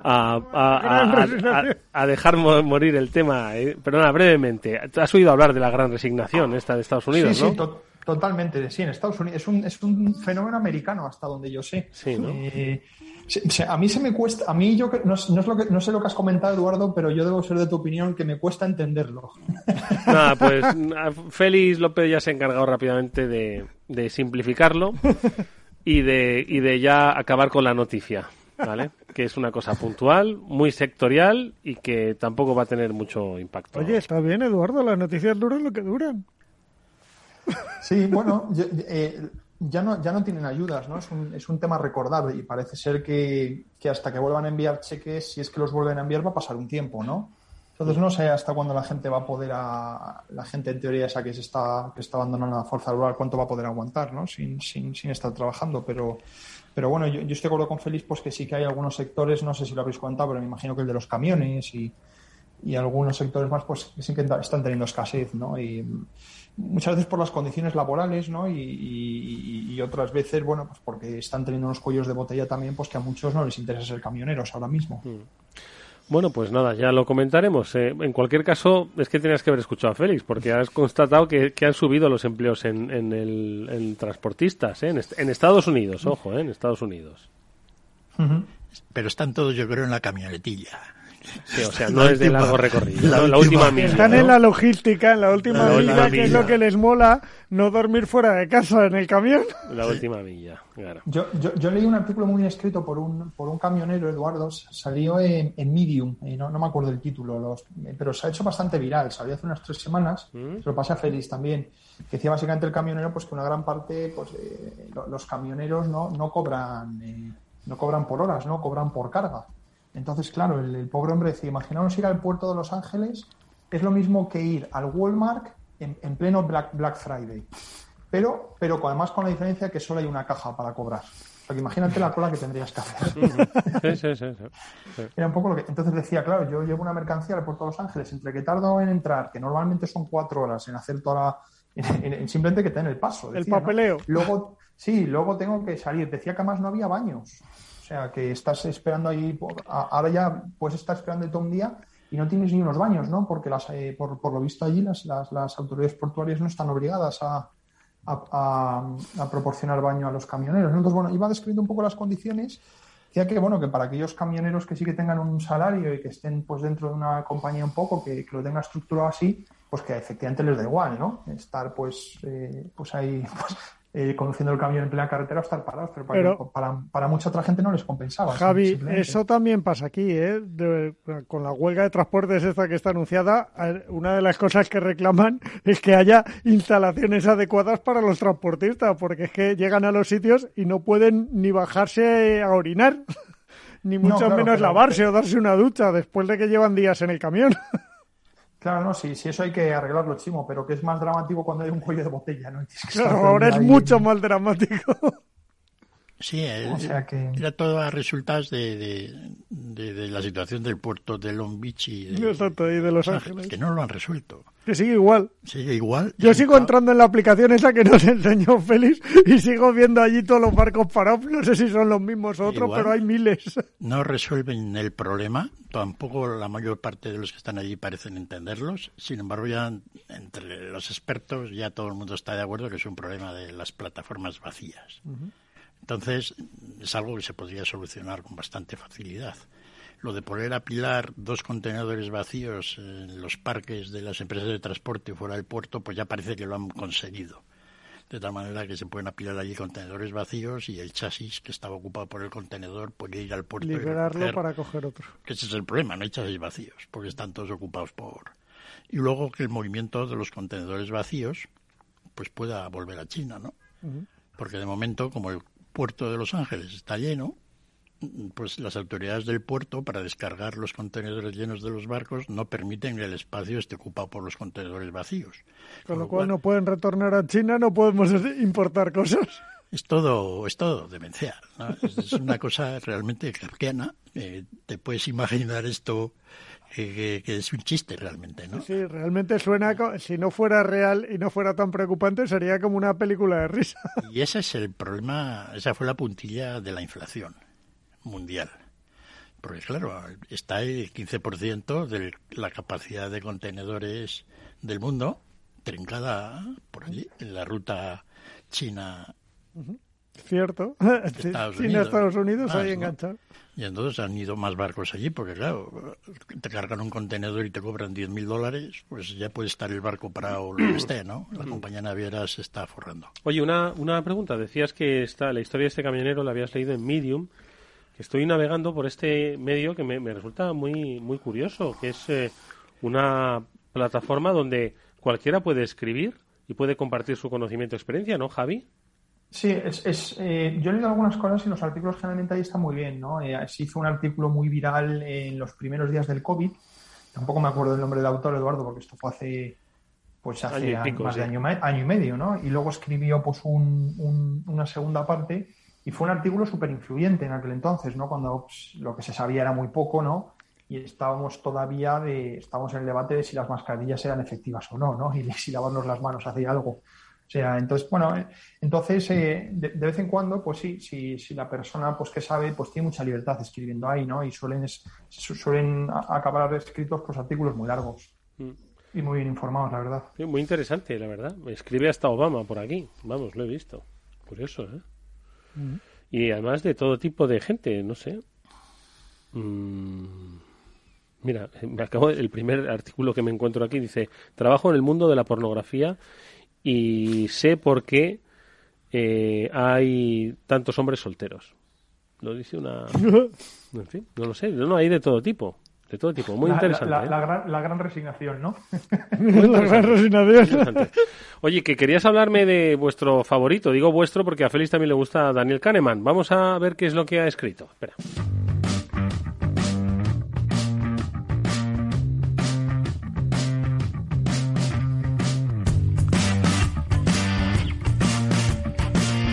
a, a, dejar morir el tema. Eh. Perdona, brevemente. ¿Has oído hablar de la gran resignación esta de Estados Unidos, sí, Sí, totalmente. Sí, en Estados Unidos. Es un, es un fenómeno americano, hasta donde yo sé. Sí, ¿no? Eh, a mí se me cuesta, a mí yo no, es lo que, no sé lo que has comentado, Eduardo, pero yo debo ser de tu opinión que me cuesta entenderlo. Nada, pues Félix López ya se ha encargado rápidamente de, de simplificarlo y de, y de ya acabar con la noticia, ¿vale? Que es una cosa puntual, muy sectorial y que tampoco va a tener mucho impacto. Oye, está bien, Eduardo, las noticias duran lo que duran. Sí, bueno, eh, ya no, ya no tienen ayudas, ¿no? Es un, es un tema recordado y parece ser que, hasta que vuelvan a enviar cheques, si es que los vuelven a enviar, va a pasar un tiempo, ¿no? Entonces no sé hasta cuándo la gente va a poder, a, la gente en teoría esa que se está, que está abandonando la fuerza laboral, cuánto va a poder aguantar, ¿no? Sin, sin, sin estar trabajando, pero, pero bueno, yo, yo estoy de acuerdo con Félix, pues que sí que hay algunos sectores, no sé si lo habéis contado, pero me imagino que el de los camiones y, y algunos sectores más, pues sí que están teniendo escasez, ¿no? Y, muchas veces por las condiciones laborales, ¿no? Y, otras veces, bueno, pues porque están teniendo unos cuellos de botella también, pues que a muchos no les interesa ser camioneros ahora mismo. Mm. Bueno, pues nada, ya lo comentaremos. Eh, en cualquier caso, es que tenías que haber escuchado a Félix, porque has constatado que, han subido los empleos en, en, el, en transportistas, ¿eh? en, Estados Unidos, ojo, ¿eh? en Estados Unidos. Pero están todos, yo creo, en la camionetilla. Sí, o sea, no es de largo recorrido. La, última, milla. Están en la logística, en la última milla, que es lo que les mola, no dormir fuera de casa en el camión. La última milla, claro. Yo, yo, yo leí un artículo muy escrito por un, por un camionero, Eduardo, salió en, Medium, y no, no, me acuerdo el título, los, pero se ha hecho bastante viral, salió hace unas tres semanas, ¿Mm? se lo pasé a Félix también, que decía básicamente el camionero pues que una gran parte, pues eh, los camioneros no, no cobran... Eh, no cobran por horas, no cobran por carga. Entonces, claro, el, pobre hombre decía, imaginaos ir al puerto de Los Ángeles, es lo mismo que ir al Walmart en, pleno Black, Black Friday. Pero, pero además con la diferencia que solo hay una caja para cobrar. Porque imagínate la cola que tendrías que hacer. Sí, sí, sí, Era un poco lo que. Entonces decía, claro, yo llevo una mercancía al puerto de Los Ángeles, entre que tardo en entrar, que normalmente son cuatro horas en hacer toda la. En, simplemente que tener el paso. el papeleo. Luego, sí, luego tengo que salir. Decía que además no había baños. O sea, que estás esperando ahí, ahora ya puedes estar esperando todo un día y no tienes ni unos baños, ¿no? Porque las, eh, por, por, lo visto allí las, las, autoridades portuarias no están obligadas a, a, proporcionar baño a los camioneros. Entonces, bueno, iba describiendo un poco las condiciones decía que bueno, que para aquellos camioneros que sí que tengan un salario y que estén pues dentro de una compañía un poco, que, que lo tenga estructurado así, pues que efectivamente les da igual, ¿no? Estar pues, eh, pues ahí pues, eh, conduciendo el camión en plena carretera o estar parados, pero, para, para, mucha otra gente no les compensaba. Javi, eso también pasa aquí, ¿eh? con la huelga de transportes esta que está anunciada, una de las cosas que reclaman es que haya instalaciones adecuadas para los transportistas, porque es que llegan a los sitios y no pueden ni bajarse a orinar, ni mucho menos lavarse o darse una ducha después de que llevan días en el camión. Claro, no, sí, sí, eso hay que arreglarlo, Chimo, pero que es más dramático cuando hay un cuello de botella, ¿no? Claro, ahora es mucho más dramático. Sí, era todo a resultados de, de, la situación del puerto de Long Beach y de, Los Ángeles. Que no lo han resuelto. Que sigue igual. Sigue igual. Yo sigo entrando en la aplicación esa que nos enseñó Félix y sigo viendo allí todos los barcos parados. No sé si son los mismos o otros, pero hay miles. No resuelven el problema. Tampoco la mayor parte de los que están allí parecen entenderlos. Sin embargo, ya entre los expertos ya todo el mundo está de acuerdo que es un problema de las plataformas vacías. Entonces, es algo que se podría solucionar con bastante facilidad. Lo de poder apilar dos contenedores vacíos en los parques de las empresas de transporte fuera del puerto, pues ya parece que lo han conseguido. De tal manera que se pueden apilar allí contenedores vacíos y el chasis que estaba ocupado por el contenedor puede ir al puerto Liberarlo para coger otro. Que ese es el problema, no hay chasis vacíos, porque están todos ocupados por... Y luego que el movimiento de los contenedores vacíos pues pueda volver a China, ¿no? Porque de momento, como el puerto de Los Ángeles está lleno, pues las autoridades del puerto para descargar los contenedores llenos de los barcos no permiten que el espacio esté ocupado por los contenedores vacíos. Con, lo, cual, no pueden retornar a China, no podemos importar cosas. Es todo, es todo demencial. Es, una cosa realmente kafkiana. Eh, te puedes imaginar esto que, es un chiste realmente, ¿no? Sí, realmente suena, si no fuera real y no fuera tan preocupante, sería como una película de risa. Y ese es el problema, esa fue la puntilla de la inflación mundial. Porque claro, está el 15% de la capacidad de contenedores del mundo trincada por allí, en la ruta China. Cierto. China, Estados Unidos, ahí enganchado. Y entonces han ido más barcos allí, porque claro, te cargan un contenedor y te cobran 10.000 dólares, pues ya puede estar el barco parado lo que esté, ¿no? La compañía naviera se está forrando. Oye, una, una pregunta. Decías que esta, la historia de este camionero la habías leído en Medium, que estoy navegando por este medio que me, resulta muy, muy curioso, que es eh, una plataforma donde cualquiera puede escribir y puede compartir su conocimiento y experiencia, ¿no, Javi? Sí, es, es eh, yo he leído algunas cosas y los artículos generalmente ahí están muy bien, ¿no? Eh, se hizo un artículo muy viral en los primeros días del COVID. Tampoco me acuerdo del nombre del autor, Eduardo, porque esto fue hace pues hace más de año, año, y medio, ¿no? Y luego escribió pues una segunda parte y fue un artículo súper influyente en aquel entonces, ¿no? Cuando pues, lo que se sabía era muy poco, ¿no? Y estábamos todavía de, estábamos en el debate de si las mascarillas eran efectivas o no, ¿no? Y si lavarnos las manos hacía algo. O sea, entonces, bueno, eh, entonces eh, de, vez en cuando, pues sí, si, si la persona pues que sabe, pues tiene mucha libertad escribiendo ahí, ¿no? Y suelen, suelen acabar escritos pues artículos muy largos mm. y muy bien informados, la verdad. muy interesante, la verdad. Escribe hasta Obama por aquí, vamos, lo he visto. Curioso, ¿eh? Mm. Y además de todo tipo de gente, no sé. Mm. Mira, me acabo el primer artículo que me encuentro aquí dice trabajo en el mundo de la pornografía y sé por qué eh, hay tantos hombres solteros. Lo dice una... En fin, no lo sé, no, hay de todo tipo. De todo tipo, muy interesante. La, ¿eh? la, gran, resignación, ¿no? la gran resignación. Oye, que querías hablarme de vuestro favorito. Digo vuestro porque a Félix también le gusta Daniel Kahneman. Vamos a ver qué es lo que ha escrito. Espera.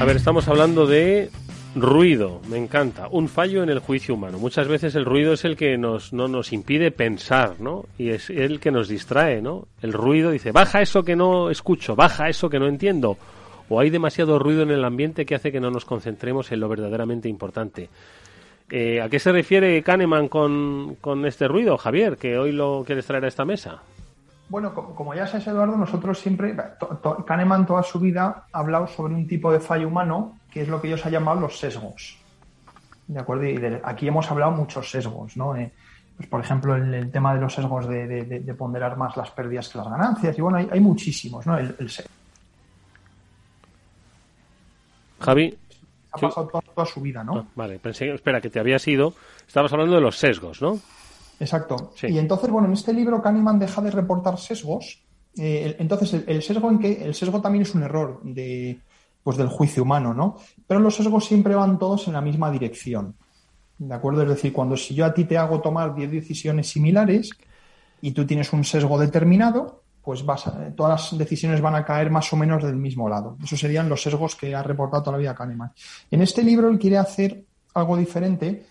A ver, estamos hablando de ruido, me encanta, un fallo en el juicio humano. Muchas veces el ruido es el que nos, no nos impide pensar, ¿no? Y es el que nos distrae, ¿no? El ruido dice, baja eso que no escucho, baja eso que no entiendo. O hay demasiado ruido en el ambiente que hace que no nos concentremos en lo verdaderamente importante. Eh, ¿A qué se refiere Kahneman con, con este ruido, Javier, que hoy lo quieres traer a esta mesa? Bueno, como ya sabes, Eduardo, nosotros siempre, Kahneman toda su vida ha hablado sobre un tipo de fallo humano que es lo que ellos han llamado los sesgos. ¿de acuerdo? Y aquí hemos hablado muchos sesgos, ¿no? Eh, pues, por ejemplo, el, tema de los sesgos de, ponderar más las pérdidas que las ganancias, y bueno, hay, muchísimos, ¿no? El, Javi. Ha pasado toda, su vida, ¿no? Ah, vale, pensé, espera, que te había sido. Estabas hablando de los sesgos, ¿no? Exacto. Y entonces, bueno, en este libro Kahneman deja de reportar sesgos. Eh, entonces, el, sesgo en que el sesgo también es un error de, pues, del juicio humano, ¿no? Pero los sesgos siempre van todos en la misma dirección. ¿De acuerdo? Es decir, cuando si yo a ti te hago tomar 10 decisiones similares y tú tienes un sesgo determinado, pues vas todas las decisiones van a caer más o menos del mismo lado. Esos serían los sesgos que ha reportado toda la vida Kahneman. En este libro él quiere hacer algo diferente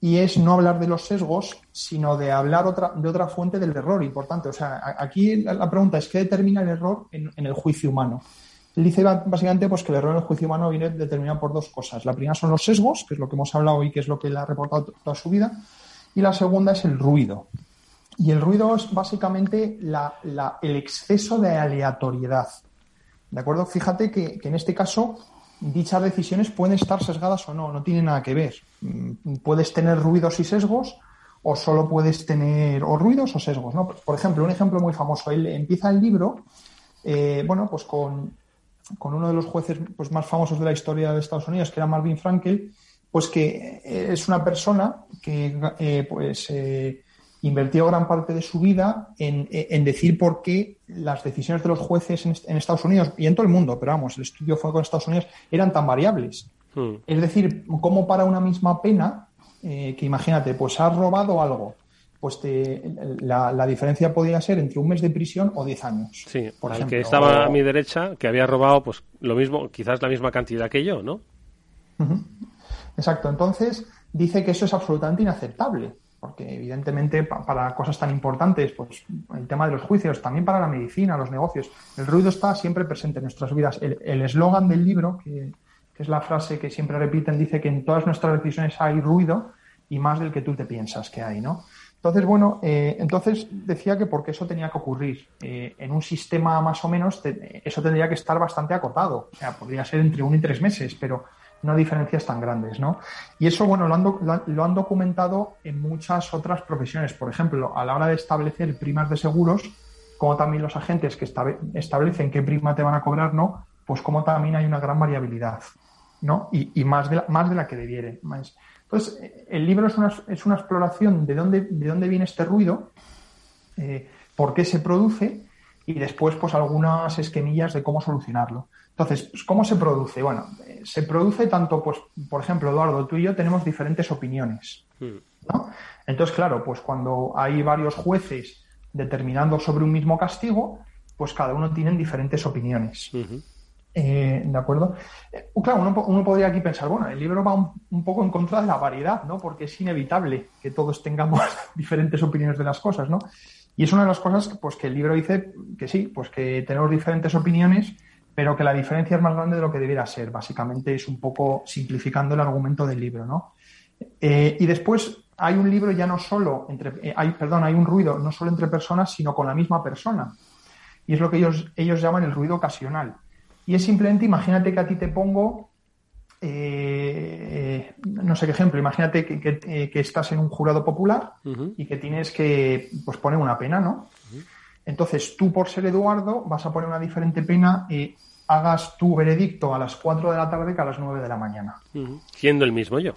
y es no hablar de los sesgos, sino de hablar otra, de otra fuente del error importante. O sea, aquí la, pregunta es qué determina el error en, el juicio humano. Él dice básicamente pues, que el error en el juicio humano viene determinado por dos cosas. La primera son los sesgos, que es lo que hemos hablado hoy, que es lo que él ha reportado toda su vida, y la segunda es el ruido. Y el ruido es básicamente el exceso de aleatoriedad. ¿De acuerdo? Fíjate que, en este caso dichas decisiones pueden estar sesgadas o no, no tiene nada que ver. Mm, puedes tener ruidos y sesgos o solo puedes tener o ruidos o sesgos. ¿no? Por ejemplo, un ejemplo muy famoso. Él empieza el libro, eh, bueno, pues con, uno de los jueces pues, más famosos de la historia de Estados Unidos, que era Marvin Frankel, pues que es una persona que eh, pues eh, invirtió gran parte de su vida en, decir por qué las decisiones de los jueces en, Estados Unidos y en todo el mundo, pero vamos, el estudio fue con Estados Unidos, eran tan variables. Hmm. Es decir, cómo para una misma pena, eh, que imagínate, pues has robado algo, pues la, diferencia podría ser entre un mes de prisión o diez años. Sí, por el que estaba a mi derecha, que había robado pues lo mismo, quizás la misma cantidad que yo, ¿no? Exacto, entonces dice que eso es absolutamente inaceptable porque evidentemente para cosas tan importantes, pues el tema de los juicios, también para la medicina, los negocios, el ruido está siempre presente en nuestras vidas. El eslogan del libro, que, es la frase que siempre repiten, dice que en todas nuestras decisiones hay ruido y más del que tú te piensas que hay, ¿no? Entonces, bueno, eh, entonces decía que porque eso tenía que ocurrir. Eh, en un sistema más o menos, eso tendría que estar bastante acotado. O sea, podría ser entre uno y tres meses, pero no diferencias tan grandes, ¿no? Y eso, bueno, lo han, lo han documentado en muchas otras profesiones. Por ejemplo, a la hora de establecer primas de seguros, como también los agentes que establecen qué prima te van a cobrar, ¿no? Pues como también hay una gran variabilidad, ¿no? Y, más, de la, más de la que debiere. Entonces, el libro es una, es una exploración de dónde, de dónde viene este ruido, eh, por qué se produce y después, pues, algunas esquemillas de cómo solucionarlo. Entonces, pues, ¿cómo se produce? Bueno, eh, se produce tanto, pues, por ejemplo, Eduardo, tú y yo tenemos diferentes opiniones. Hmm. ¿no? Entonces, claro, pues cuando hay varios jueces determinando sobre un mismo castigo, pues cada uno tiene diferentes opiniones. Eh, ¿De acuerdo? Eh, claro, uno, podría aquí pensar, bueno, el libro va un, poco en contra de la variedad, ¿no? Porque es inevitable que todos tengamos diferentes opiniones de las cosas, ¿no? Y es una de las cosas pues, que el libro dice que sí, pues que tenemos diferentes opiniones pero que la diferencia es más grande de lo que debiera ser. Básicamente es un poco simplificando el argumento del libro, ¿no? Eh, y después hay un libro ya no solo entre, eh, hay, perdón, hay un ruido no solo entre personas, sino con la misma persona. Y es lo que ellos, ellos llaman el ruido ocasional. Y es simplemente, imagínate que a ti te pongo, eh, no sé qué ejemplo, imagínate que, estás en un jurado popular y que tienes que pues, poner una pena, ¿no? Entonces, tú por ser Eduardo vas a poner una diferente pena y hagas tu veredicto a las 4 de la tarde que a las 9 de la mañana. Siendo el mismo yo.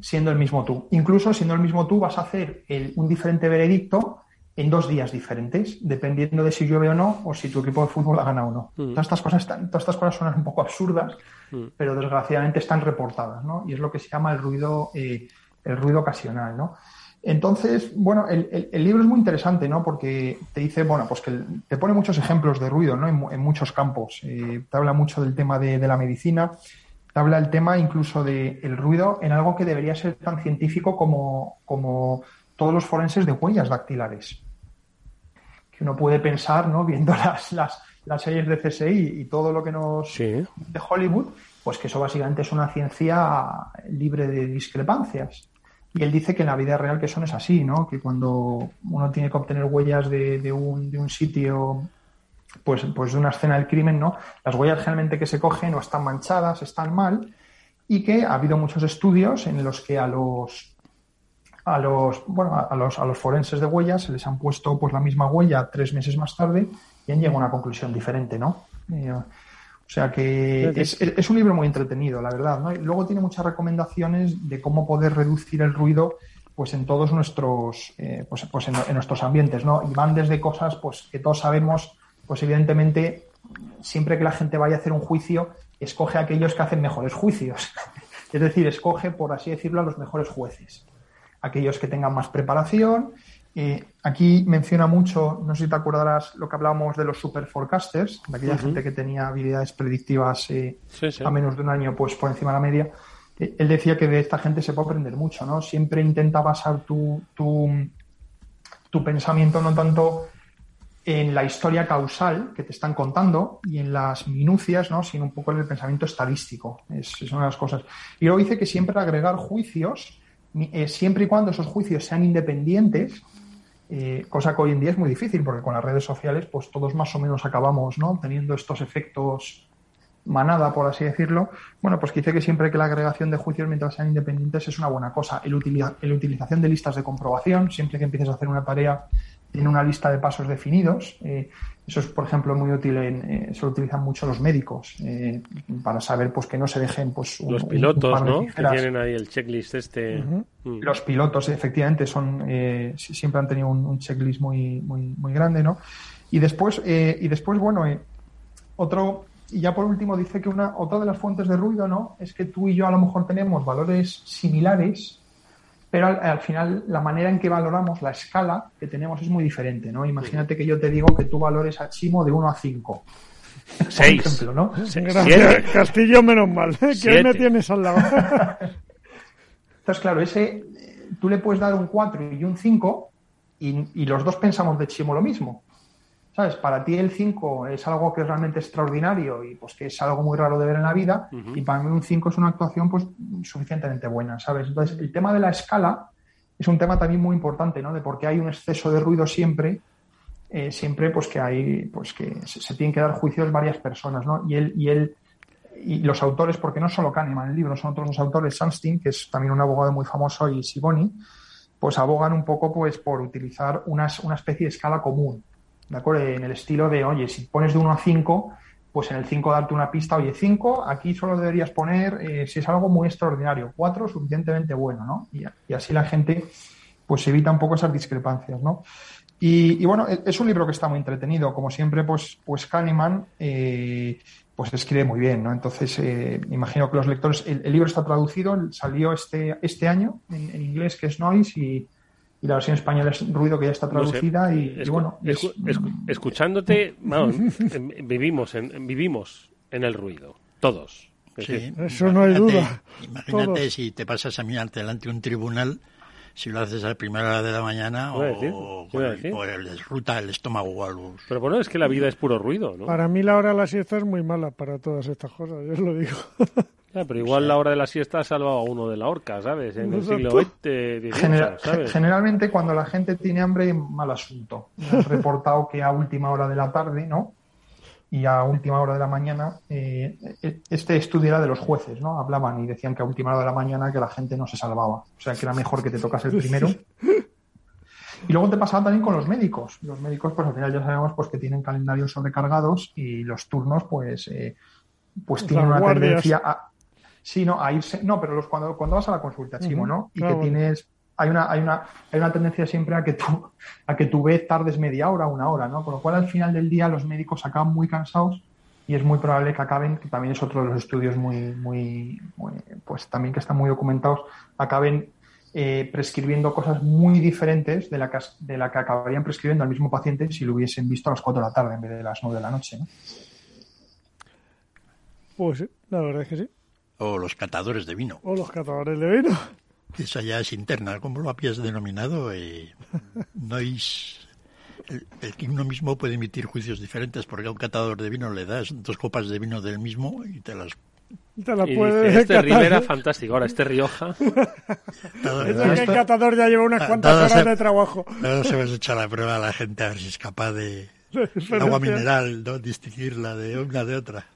Siendo el mismo tú. Incluso siendo el mismo tú vas a hacer un diferente veredicto en dos días diferentes, dependiendo de si llueve o no o si tu equipo de fútbol ha ganado o no. Todas, estas cosas todas estas cosas suenan un poco absurdas, pero desgraciadamente están reportadas, ¿no? Y es lo que se llama el ruido, eh, el ruido ocasional, ¿no? Entonces, bueno, el, libro es muy interesante, ¿no? Porque te dice, bueno, pues que te pone muchos ejemplos de ruido, ¿no? En, muchos campos. Eh, te habla mucho del tema de, la medicina, te habla el tema incluso del ruido en algo que debería ser tan científico como, como todos los forenses de huellas dactilares. Que uno puede pensar, ¿no? Viendo las, las, las series de CSI y todo lo que nos... de Hollywood, pues que eso básicamente es una ciencia libre de discrepancias. Y él dice que en la vida real que eso no es así, ¿no? Que cuando uno tiene que obtener huellas de, un, de un sitio, pues, pues de una escena del crimen, ¿no? Las huellas generalmente que se cogen o están manchadas, están mal, y que ha habido muchos estudios en los que a los a los bueno a los, a los forenses de huellas se les han puesto pues la misma huella tres meses más tarde y han llegado a una conclusión diferente, ¿no? Eh, o sea que es, es, un libro muy entretenido, la verdad, ¿no? Y luego tiene muchas recomendaciones de cómo poder reducir el ruido pues en todos nuestros eh, pues, pues en, nuestros ambientes, ¿no? Y van desde cosas pues que todos sabemos, pues evidentemente siempre que la gente vaya a hacer un juicio, escoge a aquellos que hacen mejores juicios. es decir, escoge, por así decirlo, a los mejores jueces. Aquellos que tengan más preparación. Eh, aquí menciona mucho, no sé si te acordarás lo que hablábamos de los super forecasters, de aquella gente que tenía habilidades predictivas eh, a menos de un año pues por encima de la media él decía que de esta gente se puede aprender mucho, ¿no? Siempre intenta basar tu, tu, pensamiento no tanto en la historia causal que te están contando y en las minucias, ¿no? sino un poco en el pensamiento estadístico. Es, una de las cosas. Y luego dice que siempre agregar juicios, eh, siempre y cuando esos juicios sean independientes, eh, cosa que hoy en día es muy difícil, porque con las redes sociales, pues todos más o menos acabamos ¿no? teniendo estos efectos manada, por así decirlo, bueno, pues que dice que siempre que la agregación de juicios mientras sean independientes es una buena cosa. El, utilización de listas de comprobación, siempre que empieces a hacer una tarea, tiene una lista de pasos definidos. Eh, eso es, por ejemplo, muy útil en, eh, se lo utilizan mucho los médicos eh, para saber pues que no se dejen pues los pilotos, ¿no? Que tienen ahí el checklist este. Mm. Los pilotos, efectivamente, son siempre han tenido un, un, checklist muy muy muy grande, ¿no? Y después y después bueno otro y ya por último dice que una otra de las fuentes de ruido, ¿no? Es que tú y yo a lo mejor tenemos valores similares, pero al, final la manera en que valoramos la escala que tenemos es muy diferente, ¿no? Imagínate que yo te digo que tú valores a Chimo de 1 a 5. Seis. ejemplo, ¿no? Gracias, Castillo, menos mal. Que me tienes al lado. Entonces, claro, ese tú le puedes dar un 4 y un 5 y, y los dos pensamos de Chimo lo mismo. ¿Sabes? Para ti el 5 es algo que es realmente extraordinario y pues que es algo muy raro de ver en la vida y para mí un 5 es una actuación pues suficientemente buena, ¿sabes? Entonces el tema de la escala es un tema también muy importante, ¿no? De por qué hay un exceso de ruido siempre, eh, siempre pues que hay, pues que se, tienen que dar juicios varias personas, ¿no? Y él, y él y los autores, porque no solo Kahneman en el libro, son otros los autores, Sunstein, que es también un abogado muy famoso, y Siboni, pues abogan un poco pues por utilizar una especie de escala común, ¿de acuerdo? En el estilo de, oye, si pones de 1 a 5, pues en el 5 darte una pista, oye, 5, aquí solo deberías poner, eh, si es algo muy extraordinario, 4 suficientemente bueno, ¿no? Y, así la gente pues evita un poco esas discrepancias, ¿no? Y, bueno, e, es un libro que está muy entretenido, como siempre, pues, pues Kahneman eh, pues escribe muy bien, ¿no? Entonces, eh, imagino que los lectores, el, libro está traducido, salió este, este año en, en inglés, que es Noise, y, y la versión española es Ruido que ya está traducida y, bueno escuchándote vivimos en vivimos en el ruido todos sí, eso no hay duda imagínate si te pasas a mirar delante un tribunal si lo haces a la primera hora de la mañana o, o, el, ruta el estómago o algo. Pero bueno, es que la vida es puro ruido, ¿no? Para mí la hora de la siesta es muy mala para todas estas cosas, yo os lo digo. pero igual la hora de la siesta ha salvado a uno de la horca, ¿sabes? En el siglo XX, Generalmente cuando la gente tiene hambre, mal asunto. han reportado que a última hora de la tarde, ¿no? Y a última hora de la mañana, eh, este estudio era de los jueces, ¿no? Hablaban y decían que a última hora de la mañana que la gente no se salvaba. O sea, que era mejor que te tocas el primero. Y luego te pasaba también con los médicos. Los médicos, pues al final ya sabemos pues, que tienen calendarios sobrecargados y los turnos, pues, eh, pues tienen una tendencia a, Sí, no, a irse. No, pero los, cuando, cuando vas a la consulta, Chimo, ¿no? Y que tienes. Hay una, hay, una, hay una tendencia siempre a que tú a que tú ves tardes media hora, una hora, ¿no? Con lo cual al final del día los médicos acaban muy cansados y es muy probable que acaben, que también es otro de los estudios muy, muy, pues también que están muy documentados, acaben eh, prescribiendo cosas muy diferentes de la, que, de la que acabarían prescribiendo al mismo paciente si lo hubiesen visto a las 4 de la tarde en vez de las 9 de la noche. ¿no? Pues sí, la verdad es que sí. O los catadores de vino. O los catadores de vino. Esa ya es interna, como lo habías denominado. Eh, no es el, que uno mismo puede emitir juicios diferentes, porque a un catador de vino le das dos copas de vino del mismo y te las te la puede este Rivera, fantástico. Ahora, este Rioja. el catador ya lleva unas cuantas horas de trabajo. No se hemos hecho la prueba a la gente a ver si es capaz de agua mineral, ¿no? distinguirla de una de otra.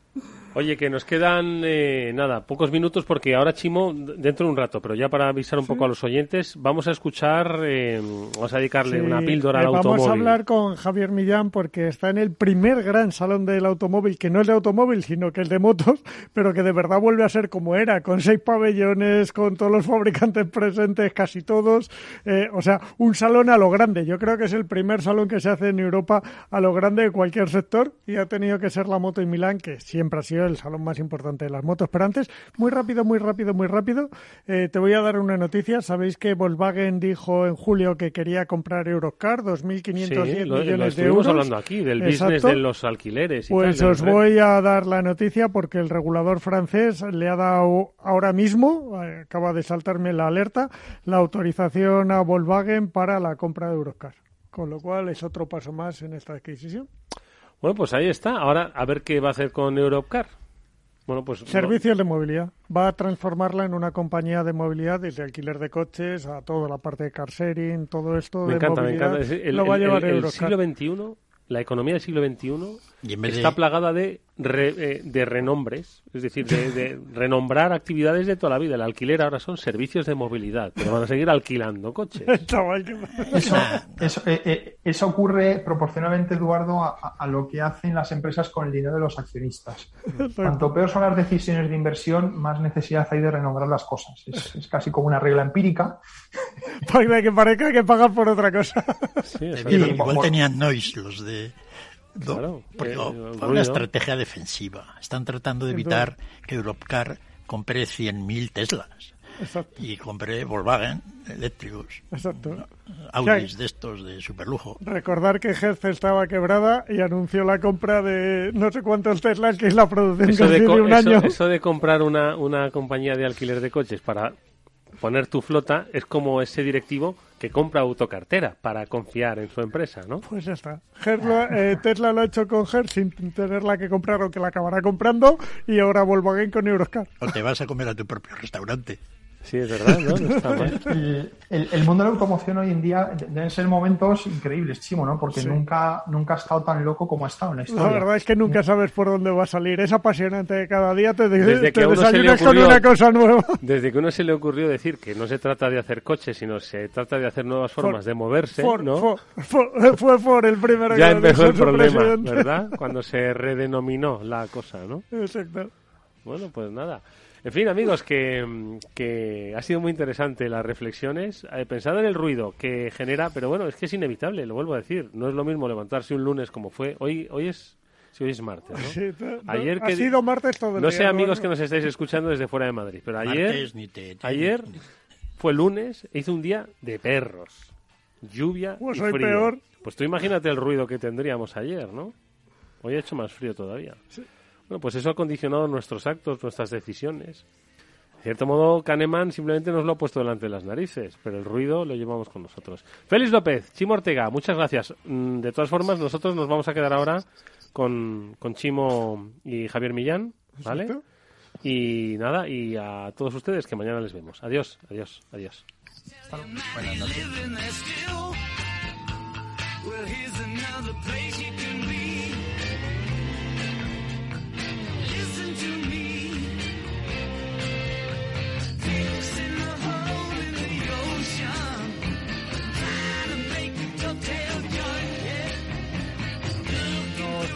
Oye, que nos quedan, eh, nada, pocos minutos porque ahora Chimo, dentro de un rato, pero ya para avisar un poco a los oyentes, vamos a escuchar, eh, vamos a dedicarle una píldora al automóvil. Vamos a hablar con Javier Millán porque está en el primer gran salón del automóvil, que no es de automóvil, sino que es de motos, pero que de verdad vuelve a ser como era, con seis pabellones, con todos los fabricantes presentes, casi todos. Eh, o sea, un salón a lo grande. Yo creo que es el primer salón que se hace en Europa a lo grande de cualquier sector y ha tenido que ser la moto en Milán, que siempre ha sido el salón más importante de las motos. Pero antes, muy rápido, muy rápido, muy rápido, eh, te voy a dar una noticia. Sabéis que Volkswagen dijo en julio que quería comprar Eurocar, 2.510 millones de euros. hablando aquí, del business de los alquileres. pues os voy a dar la noticia porque el regulador francés le ha dado ahora mismo, eh, acaba de saltarme la alerta, la autorización a Volkswagen para la compra de Eurocar. Con lo cual es otro paso más en esta adquisición. Bueno, pues ahí está. Ahora a ver qué va a hacer con Europcar. Bueno, pues servicios de movilidad. Va a transformarla en una compañía de movilidad desde alquiler de coches a toda la parte de car sharing, todo esto me de encanta, movilidad. Me encanta. El, lo va a llevar el, el siglo XXI, la economía del siglo XXI está plagada de eh, de renombres, es decir, de, renombrar actividades de toda la vida. El alquiler ahora son servicios de movilidad, pero van a seguir alquilando coches. eso, eso, eh, eh, eso, ocurre proporcionalmente, Eduardo, a, lo que hacen las empresas con el dinero de los accionistas. Cuanto peor son las decisiones de inversión, más necesidad hay de renombrar las cosas. Es, casi como una regla empírica. Para que parezca que pagar por otra cosa. igual tenían noise los de Claro, porque una estrategia defensiva. Están tratando de evitar que Europcar compre 100.000 Teslas. Y compre Volkswagen eléctricos. Exacto. Audis de estos de superlujo. Recordar que Hertz estaba quebrada y anunció la compra de no sé cuántos Teslas, que es la producción eso de, un año. Eso de comprar una, una compañía de alquiler de coches para poner tu flota es como ese directivo que compra autocartera para confiar en su empresa, ¿no? Pues ya está. Eh, Tesla lo ha hecho con Her sin tenerla que comprar o que la acabará comprando y ahora Volkswagen con Euroscar. O te vas a comer a tu propio restaurante. Sí, es verdad, ¿no? está mal. El, mundo de la automoción hoy en día deben ser momentos increíbles, Chimo, ¿no? Porque nunca, nunca ha estado tan loco como ha estado en la historia. La verdad es que nunca sabes por dónde va a salir. Es apasionante. Cada día te, desde que uno se le ocurrió, con una cosa nueva. Desde que uno se le ocurrió decir que no se trata de hacer coches, sino se trata de hacer nuevas formas de moverse, ¿no? fue por el primero ya empezó el problema, ¿verdad? Cuando se redenominó la cosa, ¿no? Exacto. Bueno, pues nada. En fin, amigos, que, que, ha sido muy interesante las reflexiones. He pensado en el ruido que genera, pero bueno, es que es inevitable, lo vuelvo a decir. No es lo mismo levantarse un lunes como fue. Hoy, hoy es hoy es martes, ¿no? ayer ha sido martes todo el No sé, amigos, que nos estáis escuchando desde fuera de Madrid, pero ayer, ayer fue lunes, hizo un día de perros. Lluvia pues y hoy frío. peor. Pues tú imagínate el ruido que tendríamos ayer, ¿no? Hoy ha hecho más frío todavía. Sí. Bueno, pues eso ha condicionado nuestros actos, nuestras decisiones. De cierto modo, Kahneman simplemente nos lo ha puesto delante de las narices, pero el ruido lo llevamos con nosotros. Félix López, Chimo Ortega, muchas gracias. Mm, de todas formas, nosotros nos vamos a quedar ahora con, con Chimo y Javier Millán, ¿vale? Y nada, y a todos ustedes que mañana les vemos. Adiós, adiós, adiós. Buenas noches.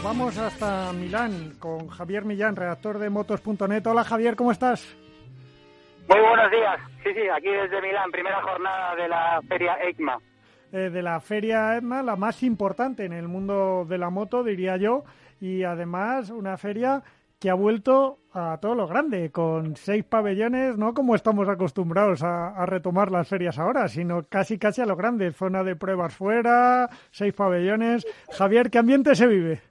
Vamos hasta Milán con Javier Millán, redactor de motos.net. Hola Javier, ¿cómo estás? Muy buenos días. Sí, sí, aquí desde Milán, primera jornada de la feria EICMA. Eh, de la feria EICMA, la más importante en el mundo de la moto, diría yo, y además una feria que ha vuelto a todo lo grande, con seis pabellones, no como estamos acostumbrados a, retomar las ferias ahora, sino casi casi a lo grande, zona de pruebas fuera, seis pabellones. Javier, ¿qué ambiente se vive?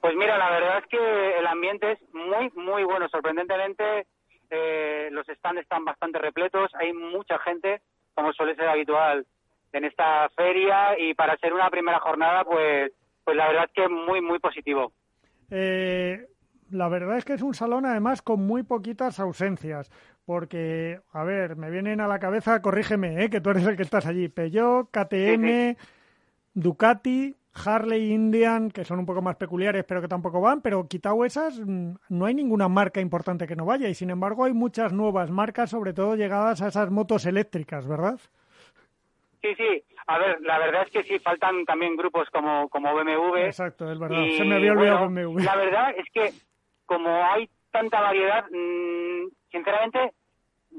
Pues mira, la verdad es que el ambiente es muy, muy bueno. Sorprendentemente, eh, los stands están bastante repletos, hay mucha gente, como suele ser habitual en esta feria, y para ser una primera jornada, pues, pues la verdad es que muy, muy positivo. Eh, la verdad es que es un salón además con muy poquitas ausencias, porque, a ver, me vienen a la cabeza, corrígeme, ¿eh? que tú eres el que estás allí, Peugeot, KTM, Ducati, Harley Indian, que son un poco más peculiares, pero que tampoco van, pero quitado esas, mm, no hay ninguna marca importante que no vaya. Y sin embargo, hay muchas nuevas marcas, sobre todo llegadas a esas motos eléctricas, ¿verdad? Sí, sí. A ver, la verdad es que sí, faltan también grupos como, como BMW. Exacto, es verdad. Se me había olvidado BMW. La verdad es que como hay tanta variedad, mm, sinceramente,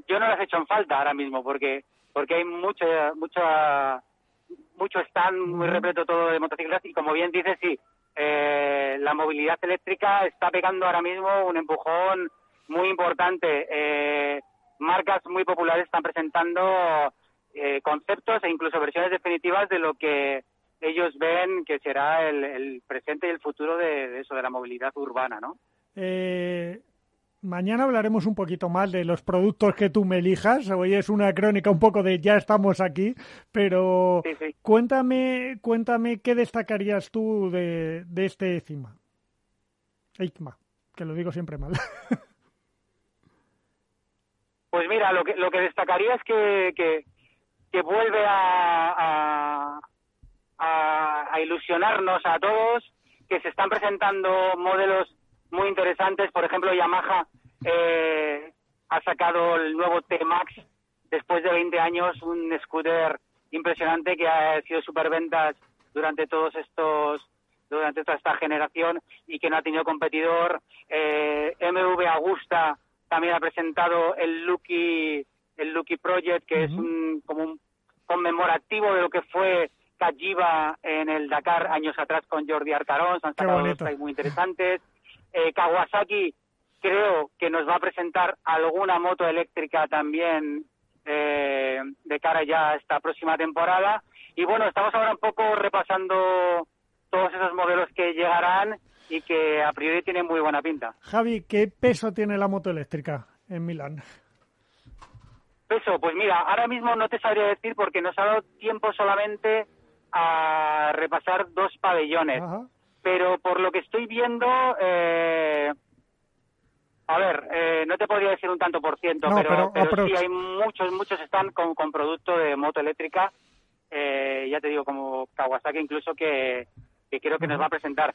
yo no las he hecho en falta ahora mismo, porque porque hay mucha, mucha mucho stand muy repleto todo de motocicletas y como bien dices, sí, eh, la movilidad eléctrica está pegando ahora mismo un empujón muy importante. Eh, marcas muy populares están presentando eh, conceptos e incluso versiones definitivas de lo que ellos ven que será el, presente y el futuro de, eso, de la movilidad urbana, ¿no? Eh, Mañana hablaremos un poquito más de los productos que tú me elijas. Hoy es una crónica un poco de ya estamos aquí, pero cuéntame, cuéntame qué destacarías tú de, este ECIMA. EICMA, que lo digo siempre mal. Pues mira, lo que, lo que destacaría es que, que, vuelve a, a, a ilusionarnos a todos, que se están presentando modelos muy interesantes. Por ejemplo, Yamaha eh, ha sacado el nuevo T-Max después de 20 años, un scooter impresionante que ha sido superventas durante todos estos durante toda esta generación y que no ha tenido competidor. Eh, MV Agusta también ha presentado el Lucky el Lucky Project que es un como un conmemorativo de lo que fue Kajiba en el Dakar años atrás con Jordi Arcarón, han sacado muy interesantes. Eh, Kawasaki creo que nos va a presentar alguna moto eléctrica también eh, de cara ya a esta próxima temporada. Y bueno, estamos ahora un poco repasando todos esos modelos que llegarán y que a priori tienen muy buena pinta. Javi, ¿qué peso tiene la moto eléctrica en Milán? Peso, pues mira, ahora mismo no te sabría decir porque nos ha dado tiempo solamente a repasar dos pabellones pero por lo que estoy viendo, eh, a ver, eh, no te podría decir un tanto por ciento, pero, sí hay muchos, muchos están con, con producto de moto eléctrica, eh, ya te digo, como Kawasaki incluso que, que creo que nos va a presentar.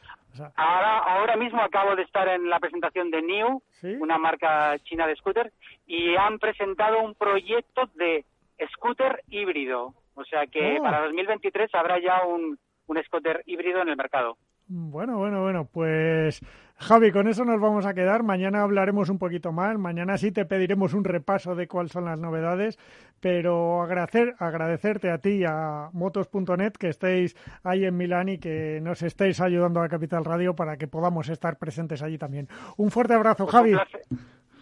ahora, ahora mismo acabo de estar en la presentación de New, una marca china de scooter, y han presentado un proyecto de scooter híbrido. O sea que oh. para 2023 habrá ya un, un scooter híbrido en el mercado. Bueno, bueno, bueno, pues Javi, con eso nos vamos a quedar. Mañana hablaremos un poquito más. Mañana sí te pediremos un repaso de cuáles son las novedades, pero agradecer, agradecerte a ti y a motos.net que estéis ahí en Milán y que nos estéis ayudando a Capital Radio para que podamos estar presentes allí también. Un fuerte abrazo, pues Javi.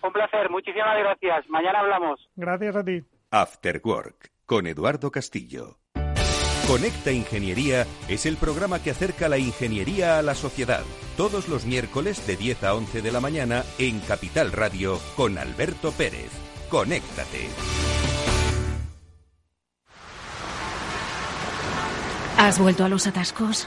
Un placer, muchísimas gracias. Mañana hablamos. Gracias a ti. After Work con Eduardo Castillo. Conecta Ingeniería es el programa que acerca la ingeniería a la sociedad. Todos los miércoles de 10 a 11 de la mañana en Capital Radio con Alberto Pérez. Conéctate. ¿Has vuelto a los atascos?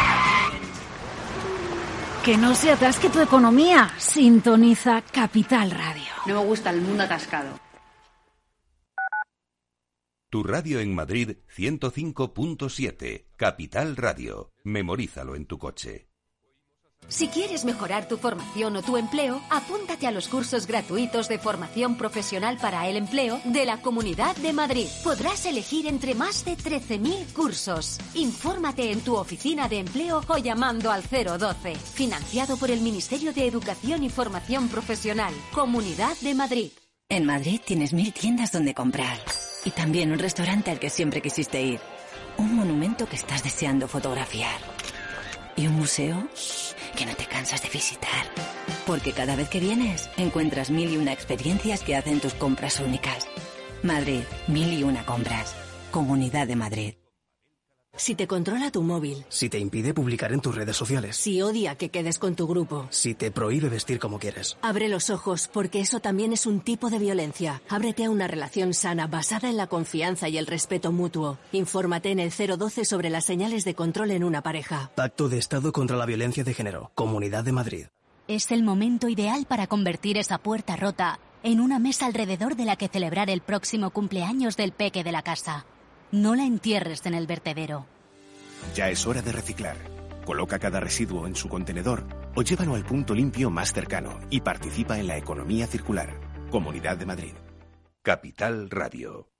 Que no se atasque tu economía. Sintoniza Capital Radio. No me gusta el mundo atascado. Tu radio en Madrid 105.7. Capital Radio. Memorízalo en tu coche. Si quieres mejorar tu formación o tu empleo, apúntate a los cursos gratuitos de formación profesional para el empleo de la Comunidad de Madrid. Podrás elegir entre más de 13.000 cursos. Infórmate en tu oficina de empleo o llamando al 012. Financiado por el Ministerio de Educación y Formación Profesional. Comunidad de Madrid. En Madrid tienes mil tiendas donde comprar. Y también un restaurante al que siempre quisiste ir. Un monumento que estás deseando fotografiar. Y un museo que no te cansas de visitar. Porque cada vez que vienes, encuentras mil y una experiencias que hacen tus compras únicas. Madrid, mil y una compras. Comunidad de Madrid. Si te controla tu móvil. Si te impide publicar en tus redes sociales. Si odia que quedes con tu grupo. Si te prohíbe vestir como quieres. Abre los ojos, porque eso también es un tipo de violencia. Ábrete a una relación sana basada en la confianza y el respeto mutuo. Infórmate en el 012 sobre las señales de control en una pareja. Pacto de Estado contra la Violencia de Género. Comunidad de Madrid. Es el momento ideal para convertir esa puerta rota en una mesa alrededor de la que celebrar el próximo cumpleaños del peque de la casa. No la entierres en el vertedero. Ya es hora de reciclar. Coloca cada residuo en su contenedor o llévalo al punto limpio más cercano y participa en la economía circular. Comunidad de Madrid. Capital Radio.